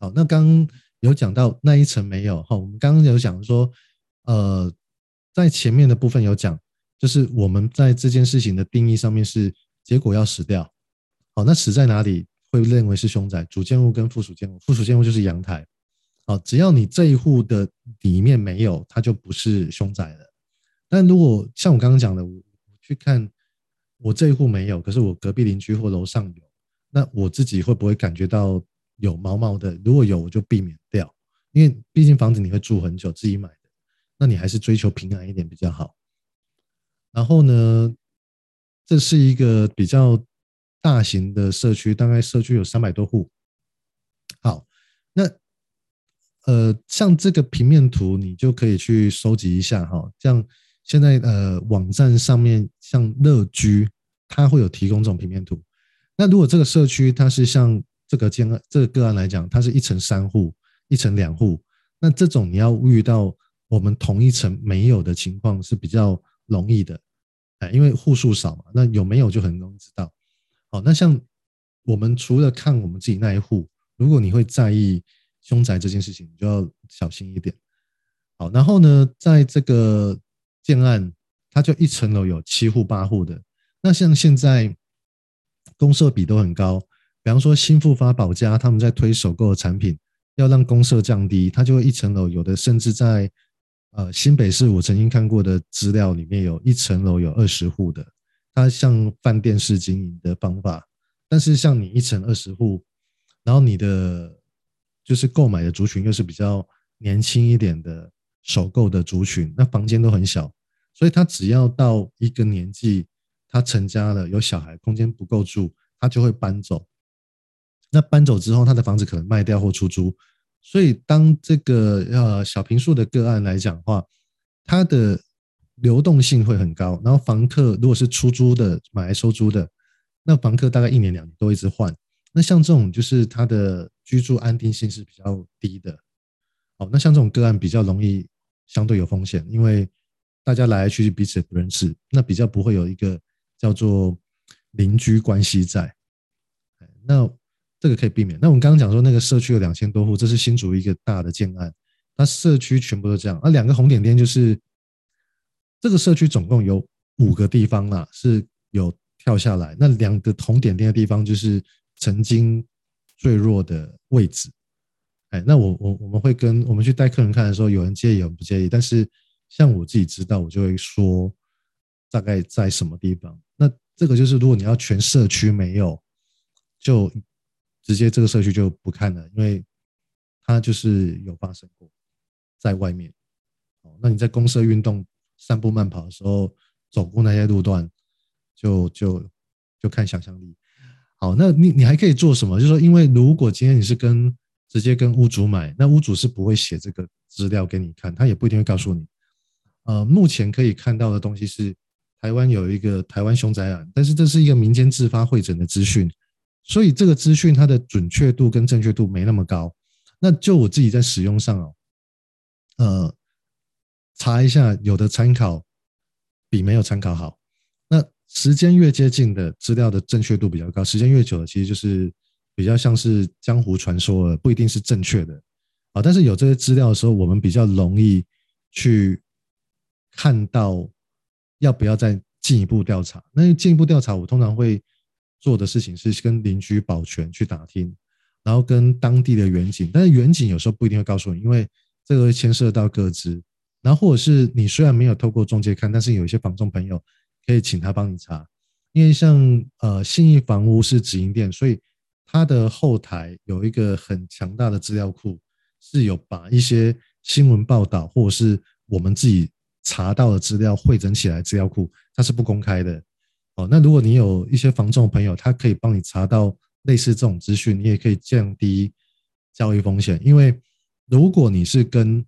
S2: 好，那刚有讲到那一层没有。好，我们刚刚有讲说，呃，在前面的部分有讲。就是我们在这件事情的定义上面是结果要死掉，好，那死在哪里会认为是凶宅？主建物跟附属建物，附属建物就是阳台，好，只要你这一户的里面没有，它就不是凶宅了。但如果像我刚刚讲的，我去看我这一户没有，可是我隔壁邻居或楼上有，那我自己会不会感觉到有毛毛的？如果有，我就避免掉，因为毕竟房子你会住很久，自己买的，那你还是追求平安一点比较好。然后呢，这是一个比较大型的社区，大概社区有三百多户。好，那呃，像这个平面图，你就可以去收集一下哈。像现在呃，网站上面像乐居，它会有提供这种平面图。那如果这个社区它是像这个建这个个案来讲，它是一层三户，一层两户，那这种你要遇到我们同一层没有的情况是比较容易的。哎因为户数少嘛，那有没有就很容易知道。好，那像我们除了看我们自己那一户，如果你会在意凶宅这件事情，你就要小心一点。好，然后呢，在这个建案，它就一层楼有七户八户的。那像现在公设比都很高，比方说新复发保家他们在推首购的产品，要让公设降低，它就会一层楼有的甚至在。呃，新北市我曾经看过的资料里面有一层楼有二十户的，它像饭店式经营的方法，但是像你一层二十户，然后你的就是购买的族群又是比较年轻一点的首购的族群，那房间都很小，所以他只要到一个年纪，他成家了，有小孩，空间不够住，他就会搬走。那搬走之后，他的房子可能卖掉或出租。所以，当这个呃小平数的个案来讲的话，它的流动性会很高。然后，房客如果是出租的、买来收租的，那房客大概一年两年都一直换。那像这种就是他的居住安定性是比较低的。好，那像这种个案比较容易相对有风险，因为大家来来去去彼此不认识，那比较不会有一个叫做邻居关系在。那。这个可以避免。那我们刚刚讲说，那个社区有两千多户，这是新竹一个大的建案。那社区全部都这样。那两个红点点就是这个社区总共有五个地方啦，是有跳下来。那两个红点点的地方就是曾经最弱的位置。哎，那我我我们会跟我们去带客人看的时候，有人介意，有人不介意。但是像我自己知道，我就会说大概在什么地方。那这个就是如果你要全社区没有，就。直接这个社区就不看了，因为它就是有发生过在外面。哦，那你在公社运动、散步、慢跑的时候走过那些路段，就就就看想象力。好，那你你还可以做什么？就是说，因为如果今天你是跟直接跟屋主买，那屋主是不会写这个资料给你看，他也不一定会告诉你。呃，目前可以看到的东西是台湾有一个台湾凶宅案，但是这是一个民间自发汇整的资讯。所以这个资讯它的准确度跟正确度没那么高，那就我自己在使用上哦，呃，查一下有的参考比没有参考好。那时间越接近的资料的正确度比较高，时间越久的其实就是比较像是江湖传说了，不一定是正确的啊。但是有这些资料的时候，我们比较容易去看到要不要再进一步调查。那进一步调查，我通常会。做的事情是跟邻居保全去打听，然后跟当地的员警，但是员警有时候不一定会告诉你，因为这个会牵涉到个资。然后或者是你虽然没有透过中介看，但是有一些房仲朋友可以请他帮你查，因为像呃信义房屋是直营店，所以它的后台有一个很强大的资料库，是有把一些新闻报道或者是我们自己查到的资料汇整起来资料库，它是不公开的。哦，那如果你有一些房仲朋友，他可以帮你查到类似这种资讯，你也可以降低交易风险。因为如果你是跟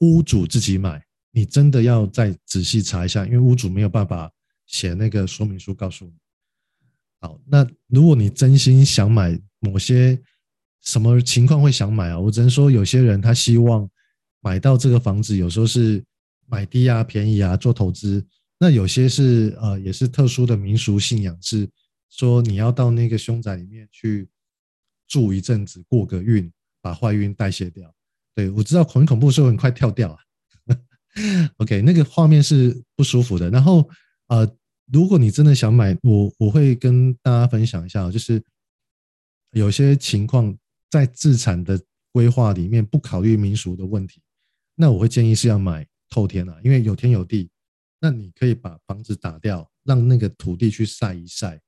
S2: 屋主自己买，你真的要再仔细查一下，因为屋主没有办法写那个说明书告诉你。好，那如果你真心想买某些什么情况会想买啊？我只能说有些人他希望买到这个房子，有时候是买低啊、便宜啊做投资。那有些是呃，也是特殊的民俗信仰，是说你要到那个凶宅里面去住一阵子，过个运，把坏运代谢掉。对，我知道很恐怖，所以很快跳掉啊。OK，那个画面是不舒服的。然后呃，如果你真的想买，我我会跟大家分享一下，就是有些情况在自产的规划里面不考虑民俗的问题，那我会建议是要买透天啊，因为有天有地。那你可以把房子打掉，让那个土地去晒一晒，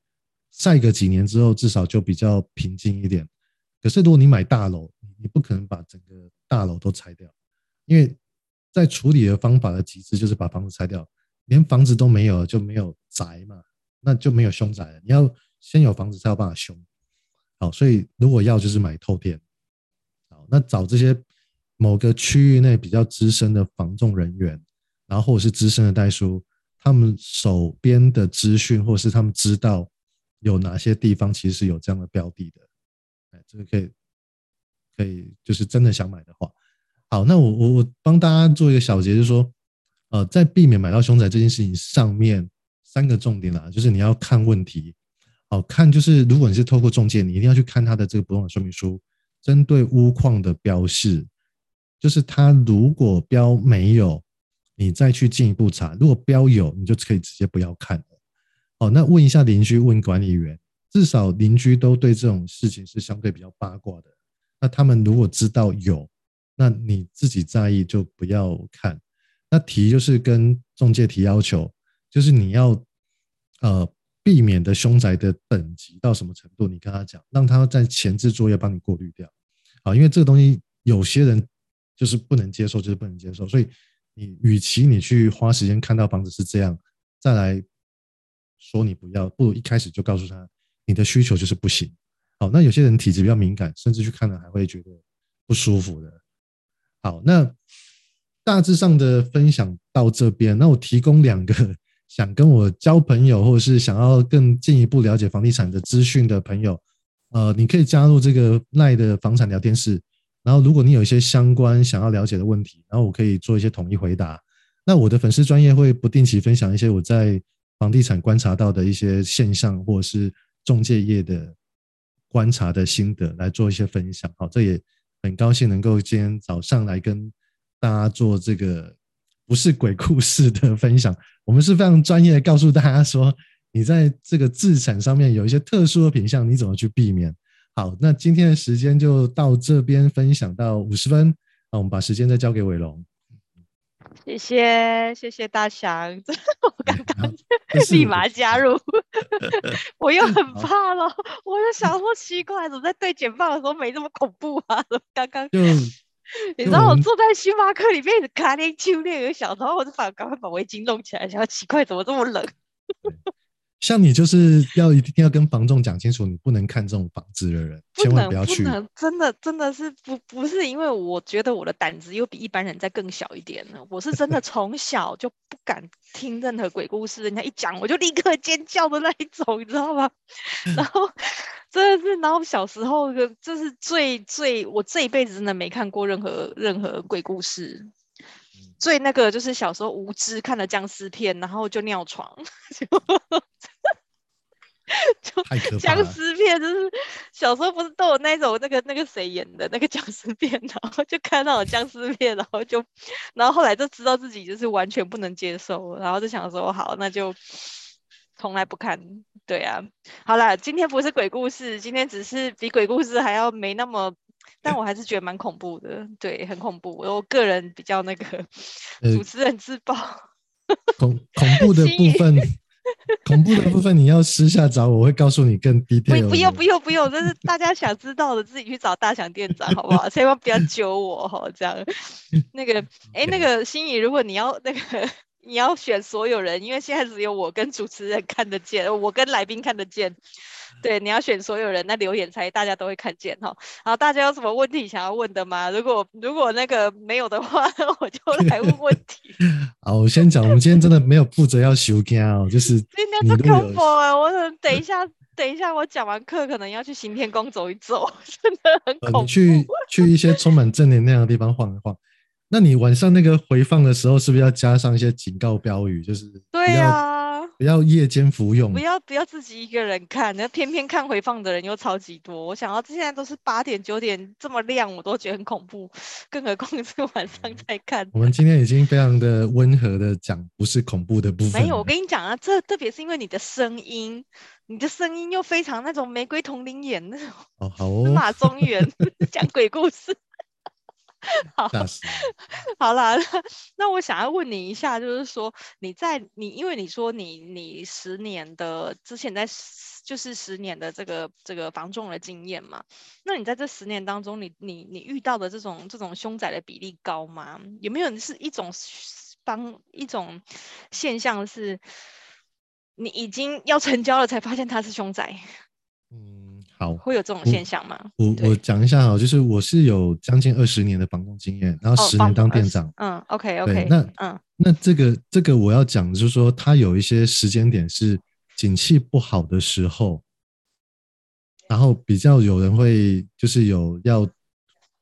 S2: 晒个几年之后，至少就比较平静一点。可是如果你买大楼，你不可能把整个大楼都拆掉，因为在处理的方法的极致就是把房子拆掉，连房子都没有就没有宅嘛，那就没有凶宅了。你要先有房子才有办法凶。好，所以如果要就是买透天。好，那找这些某个区域内比较资深的房仲人员。然后或者是资深的代书，他们手边的资讯，或者是他们知道有哪些地方其实是有这样的标的的，哎，这个可以可以，就是真的想买的话，好，那我我我帮大家做一个小结，就是说，呃，在避免买到凶宅这件事情上面，三个重点啦，就是你要看问题，好看就是如果你是透过中介，你一定要去看他的这个不动产说明书，针对屋况的标示，就是他如果标没有。你再去进一步查，如果标有，你就可以直接不要看了。哦，那问一下邻居，问管理员，至少邻居都对这种事情是相对比较八卦的。那他们如果知道有，那你自己在意就不要看。那提就是跟中介提要求，就是你要呃避免的凶宅的等级到什么程度，你跟他讲，让他在前置作业帮你过滤掉。啊，因为这个东西有些人就是不能接受，就是不能接受，所以。你与其你去花时间看到房子是这样，再来说你不要，不如一开始就告诉他你的需求就是不行。好，那有些人体质比较敏感，甚至去看了还会觉得不舒服的。好，那大致上的分享到这边，那我提供两个想跟我交朋友，或者是想要更进一步了解房地产的资讯的朋友，呃，你可以加入这个赖的房产聊天室。然后，如果你有一些相关想要了解的问题，然后我可以做一些统一回答。那我的粉丝专业会不定期分享一些我在房地产观察到的一些现象，或者是中介业的观察的心得，来做一些分享。好，这也很高兴能够今天早上来跟大家做这个不是鬼故事的分享。我们是非常专业的，告诉大家说，你在这个自产上面有一些特殊的品相，你怎么去避免。好，那今天的时间就到这边分享到五十分，那我们把时间再交给伟龙。
S1: 谢谢，谢谢大祥，我刚刚 立马加入，我又很怕了，我就想说奇怪，怎么在对简报的时候没这么恐怖啊？刚刚，你知道我坐在星巴克里面卡点就那个小时候，我就把赶快把围巾弄起来，想要奇怪怎么这么冷。
S2: 像你就是要一定要跟房仲讲清楚，你不能看这种房子的人，千万不要去。
S1: 真的真的是不不是因为我觉得我的胆子又比一般人再更小一点呢，我是真的 从小就不敢听任何鬼故事，人家一讲我就立刻尖叫的那一种，你知道吗？然后 真的是，然后小时候的这是最最我这一辈子真的没看过任何任何鬼故事。最那个就是小时候无知看了僵尸片，然后就尿床，就就僵尸片就是小时候不是都有那种那个那个谁演的那个僵尸片，然后就看到了僵尸片，然后就然后后来就知道自己就是完全不能接受，然后就想说好，那就从来不看。对啊，好啦，今天不是鬼故事，今天只是比鬼故事还要没那么。但我还是觉得蛮恐怖的，对，很恐怖。我个人比较那个 主持人自爆，
S2: 恐恐怖的部分，恐怖的部分你要私下找我，我会告诉你更 detail。
S1: 不用不用不用，这是大家想知道的，自己去找大强店长好不好？千万不要揪我哈，这样。那个，哎，那个心怡，如果你要那个，你要选所有人，因为现在只有我跟主持人看得见，我跟来宾看得见。对，你要选所有人，那留言才大家都会看见哈。然后大家有什么问题想要问的吗？如果如果那个没有的话，我就来问问题。
S2: 好，我先讲，我们今天真的没有负责要休假哦，就是
S1: 今天是空播啊。我等一下，等一下，我讲完课可能要去行天宫走一走，真的很恐怖。
S2: 呃、你去去一些充满正能量的地方晃一晃。那你晚上那个回放的时候，是不是要加上一些警告标语？就是
S1: 对呀、啊，
S2: 不要夜间服用，
S1: 不要不要自己一个人看，那偏偏看回放的人又超级多。我想到现在都是八点九点这么亮，我都觉得很恐怖，更何况是晚上在看。
S2: 我们今天已经非常的温和的讲，不是恐怖的部分。
S1: 没有，我跟你讲啊，这特别是因为你的声音，你的声音又非常那种玫瑰同林眼那种，
S2: 哦好哦，
S1: 司马中原 讲鬼故事。好，好了，那我想要问你一下，就是说你在你，因为你说你你十年的之前在就是十年的这个这个房仲的经验嘛，那你在这十年当中，你你你遇到的这种这种凶宅的比例高吗？有没有是一种帮一种现象是，你已经要成交了才发现他是凶宅？会有这种现象吗？
S2: 我我讲一下哈，就是我是有将近二十年的房仲经验，然后十年当店长。
S1: 哦、嗯，OK OK。
S2: 那
S1: 嗯，
S2: 那这个这个我要讲，就是说它有一些时间点是景气不好的时候，然后比较有人会就是有要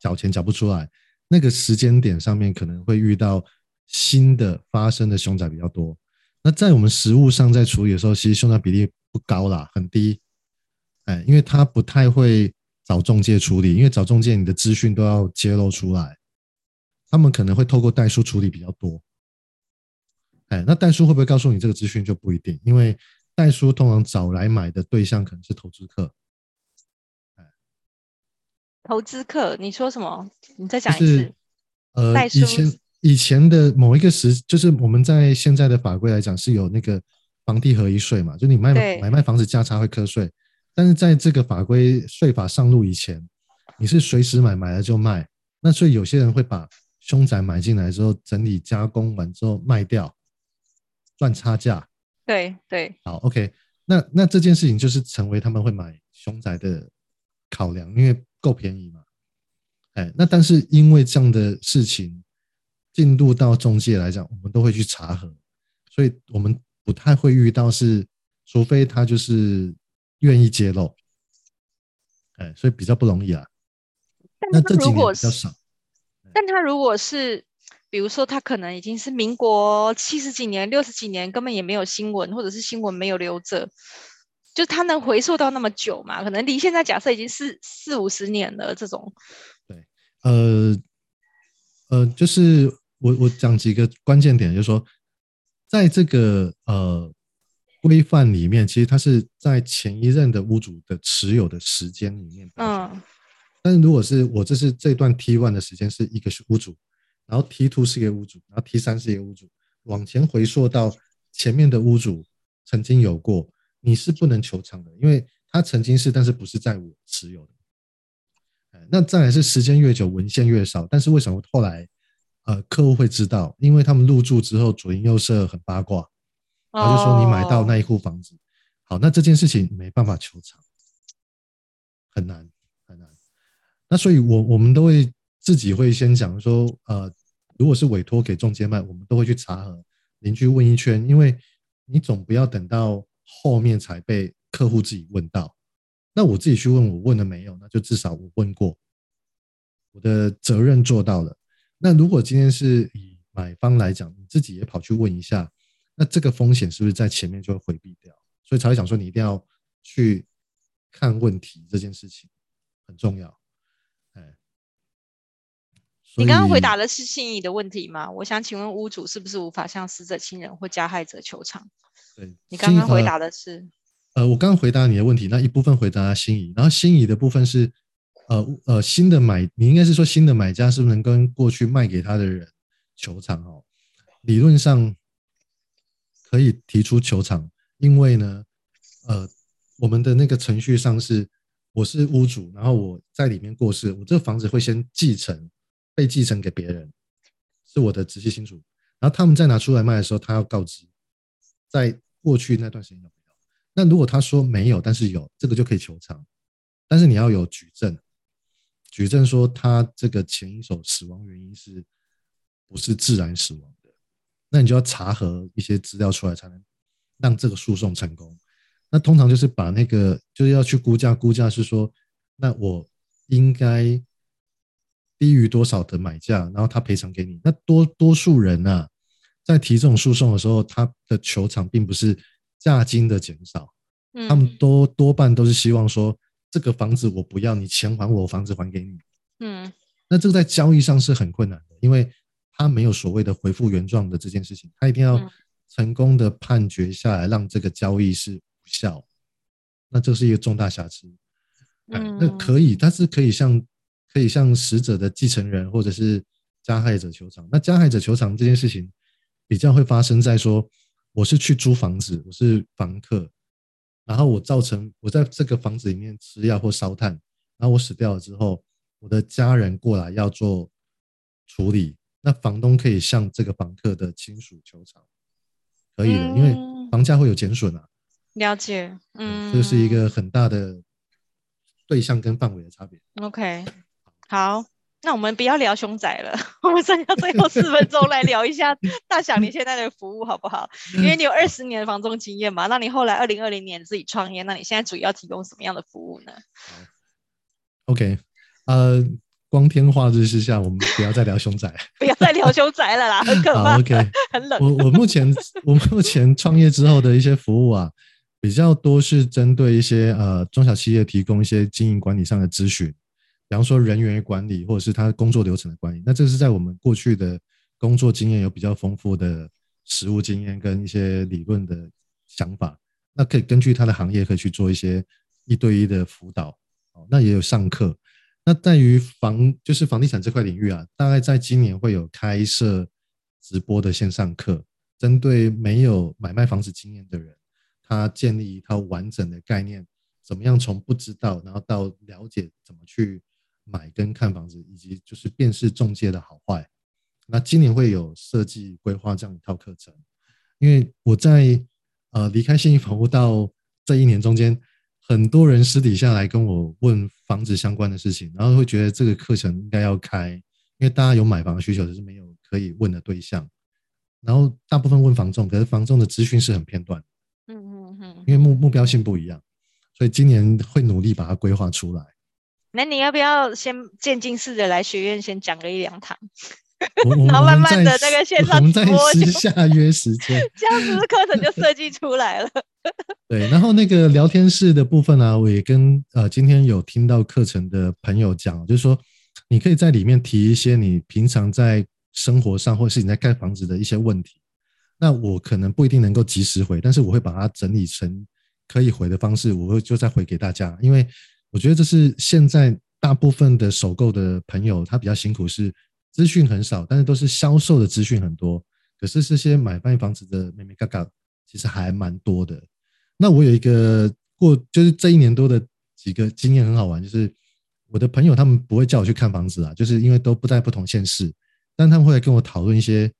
S2: 缴钱缴不出来，那个时间点上面可能会遇到新的发生的凶宅比较多。那在我们实物上在处理的时候，其实凶宅比例不高啦，很低。哎，因为他不太会找中介处理，因为找中介你的资讯都要揭露出来，他们可能会透过代书处理比较多。哎，那代书会不会告诉你这个资讯就不一定，因为代书通常找来买的对象可能是投资客。哎，
S1: 投资客，你说什么？你再讲一次。
S2: 呃，以前以前的某一个时，就是我们在现在的法规来讲是有那个房地合一税嘛，就你卖买卖房子价差会课税。但是在这个法规税法上路以前，你是随时买，买了就卖。那所以有些人会把凶宅买进来之后，整理加工完之后卖掉，赚差价。
S1: 对对。
S2: 好，OK 那。那那这件事情就是成为他们会买凶宅的考量，因为够便宜嘛。哎，那但是因为这样的事情进入到中介来讲，我们都会去查核，所以我们不太会遇到是，除非他就是。愿意揭露，哎，所以比较不容易啊。那这几年比较少。
S1: 但他如果是，比如说他可能已经是民国七十几年、六十几年，根本也没有新闻，或者是新闻没有留着，就他能回溯到那么久嘛？可能离现在假设已经是四五十年了，这种。
S2: 对，呃，呃，就是我我讲几个关键点，就是说，在这个呃。规范里面，其实它是在前一任的屋主的持有的时间里面。嗯。但是如果是我这是这段 T one 的时间是一个屋主，然后 T two 是一个屋主，然后 T 三是一个屋主，往前回溯到前面的屋主曾经有过，你是不能求偿的，因为他曾经是，但是不是在我持有的。那再来是时间越久，文献越少，但是为什么后来呃客户会知道？因为他们入住之后左邻右舍很八卦。然后就说你买到那一户房子，好，那这件事情没办法求偿，很难很难。那所以我，我我们都会自己会先讲说，呃，如果是委托给中介卖，我们都会去查核，邻居问一圈，因为你总不要等到后面才被客户自己问到。那我自己去问，我问了没有？那就至少我问过，我的责任做到了。那如果今天是以买方来讲，你自己也跑去问一下。那这个风险是不是在前面就会回避掉？所以才会讲说你一定要去看问题，这件事情很重要。哎，
S1: 你刚刚回答的是心仪的问题吗？我想请问屋主是不是无法向死者亲人或加害者求偿？
S2: 对，
S1: 你刚刚回答的是，
S2: 呃，我刚刚回答你的问题，那一部分回答心仪，然后心仪的部分是，呃呃，新的买，你应该是说新的买家是不是能跟过去卖给他的人求偿？哦，理论上。可以提出求偿，因为呢，呃，我们的那个程序上是我是屋主，然后我在里面过世，我这个房子会先继承，被继承给别人，是我的直系亲属。然后他们再拿出来卖的时候，他要告知，在过去那段时间有没有。那如果他说没有，但是有，这个就可以求偿，但是你要有举证，举证说他这个前一手死亡原因是不是自然死亡，那你就要查核一些资料出来，才能让这个诉讼成功。那通常就是把那个就是要去估价，估价是说，那我应该低于多少的买价，然后他赔偿给你。那多多数人呢、啊，在提这种诉讼的时候，他的球场并不是价金的减少，他们多多半都是希望说，这个房子我不要，你钱还我，房子还给你。嗯，那这个在交易上是很困难的，因为他没有所谓的回复原状的这件事情，他一定要成功的判决下来，让这个交易是无。效，那这是一个重大瑕疵。嗯，那可以，但是可以向可以向死者的继承人或者是加害者求偿。那加害者求偿这件事情比较会发生在说，我是去租房子，我是房客，然后我造成我在这个房子里面吃药或烧炭，然后我死掉了之后，我的家人过来要做处理，那房东可以向这个房客的亲属求偿，可以的，因为房价会有减损啊。
S1: 了解，嗯，
S2: 这是一个很大的对象跟范围的差别。
S1: OK，好，那我们不要聊凶宅了，我们剩下最后四分钟来聊一下大祥你现在的服务好不好？因为你有二十年的房仲经验嘛，那你后来二零二零年自己创业，那你现在主要提供什么样的服务呢
S2: ？OK，呃，光天化日之下，我们不要再聊凶宅，
S1: 不要再聊凶宅了啦，很可怕。
S2: OK，
S1: 很冷。
S2: 我我目前 我目前创业之后的一些服务啊。比较多是针对一些呃中小企业提供一些经营管理上的咨询，比方说人员管理或者是他工作流程的管理。那这是在我们过去的工作经验有比较丰富的实务经验跟一些理论的想法，那可以根据他的行业可以去做一些一对一的辅导。哦，那也有上课。那在于房就是房地产这块领域啊，大概在今年会有开设直播的线上课，针对没有买卖房子经验的人。他建立一套完整的概念，怎么样从不知道，然后到了解怎么去买跟看房子，以及就是辨识中介的好坏。那今年会有设计规划这样一套课程，因为我在呃离开信义房屋到这一年中间，很多人私底下来跟我问房子相关的事情，然后会觉得这个课程应该要开，因为大家有买房的需求，只是没有可以问的对象。然后大部分问房仲，可是房仲的资讯是很片段。嗯嗯嗯因为目目标性不一样，所以今年会努力把它规划出来。
S1: 那你要不要先渐进式的来学院先讲个一两堂，
S2: 我
S1: 然后慢慢的那个线上直播
S2: 我们在私下约时间，
S1: 这样子的课程就设计出来了。
S2: 对，然后那个聊天室的部分呢、啊，我也跟呃今天有听到课程的朋友讲，就是说你可以在里面提一些你平常在生活上或者是你在盖房子的一些问题。那我可能不一定能够及时回，但是我会把它整理成可以回的方式，我会就再回给大家。因为我觉得这是现在大部分的首购的朋友他比较辛苦，是资讯很少，但是都是销售的资讯很多。可是这些买卖房子的妹妹嘎嘎其实还蛮多的。那我有一个过，就是这一年多的几个经验很好玩，就是我的朋友他们不会叫我去看房子啊，就是因为都不在不同县市，但他们会来跟我讨论一些。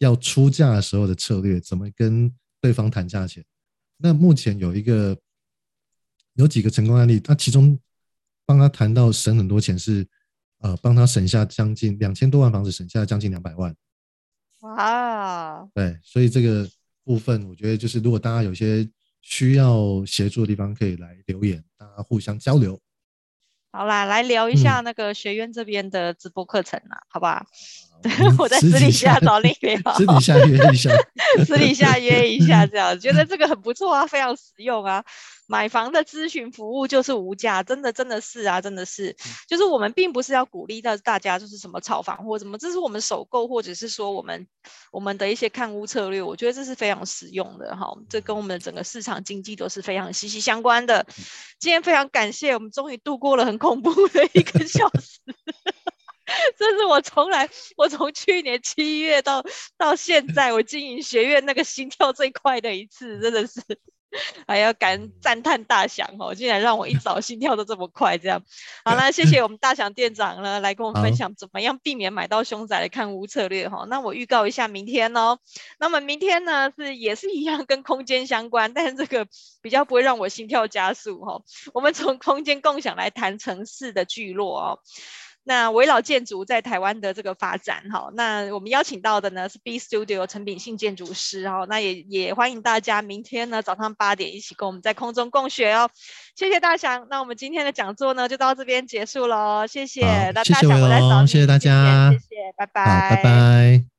S2: 要出价的时候的策略，怎么跟对方谈价钱？那目前有一个有几个成功案例，他其中帮他谈到省很多钱是，呃，帮他省下将近两千多万房子，省下将近两百万。哇！对，所以这个部分，我觉得就是如果大家有些需要协助的地方，可以来留言，大家互相交流。
S1: 好啦，来聊一下那个学院这边的直播课程啦，嗯、好不好？我在私底下找你聊，
S2: 私底下约一下，
S1: 私底下约一下，这样觉得这个很不错啊，非常实用啊。买房的咨询服务就是无价，真的真的是啊，真的是，就是我们并不是要鼓励到大家就是什么炒房或什么，这是我们首购或者是说我们我们的一些看屋策略，我觉得这是非常实用的哈，这跟我们的整个市场经济都是非常息息相关的。今天非常感谢，我们终于度过了很恐怖的一个小时。这是我从来，我从去年七月到到现在，我经营学院那个心跳最快的一次，真的是。还要感赞叹大翔哦，竟然让我一早心跳都这么快，这样。好了，谢 谢我们大翔店长呢，来跟我们分享怎么样避免买到凶宅的看屋策略哈。那我预告一下明天哦，那么明天呢是也是一样跟空间相关，但是这个比较不会让我心跳加速哈。我们从空间共享来谈城市的聚落哦。那维老建筑在台湾的这个发展，哈，那我们邀请到的呢是 B Studio 陈秉信建筑师，哈，那也也欢迎大家明天呢早上八点一起跟我们在空中共学哦。谢谢大翔，那我们今天的讲座呢就到这边结束喽，谢谢，那大翔我来找你，谢谢大家，谢谢，拜拜，
S2: 拜拜。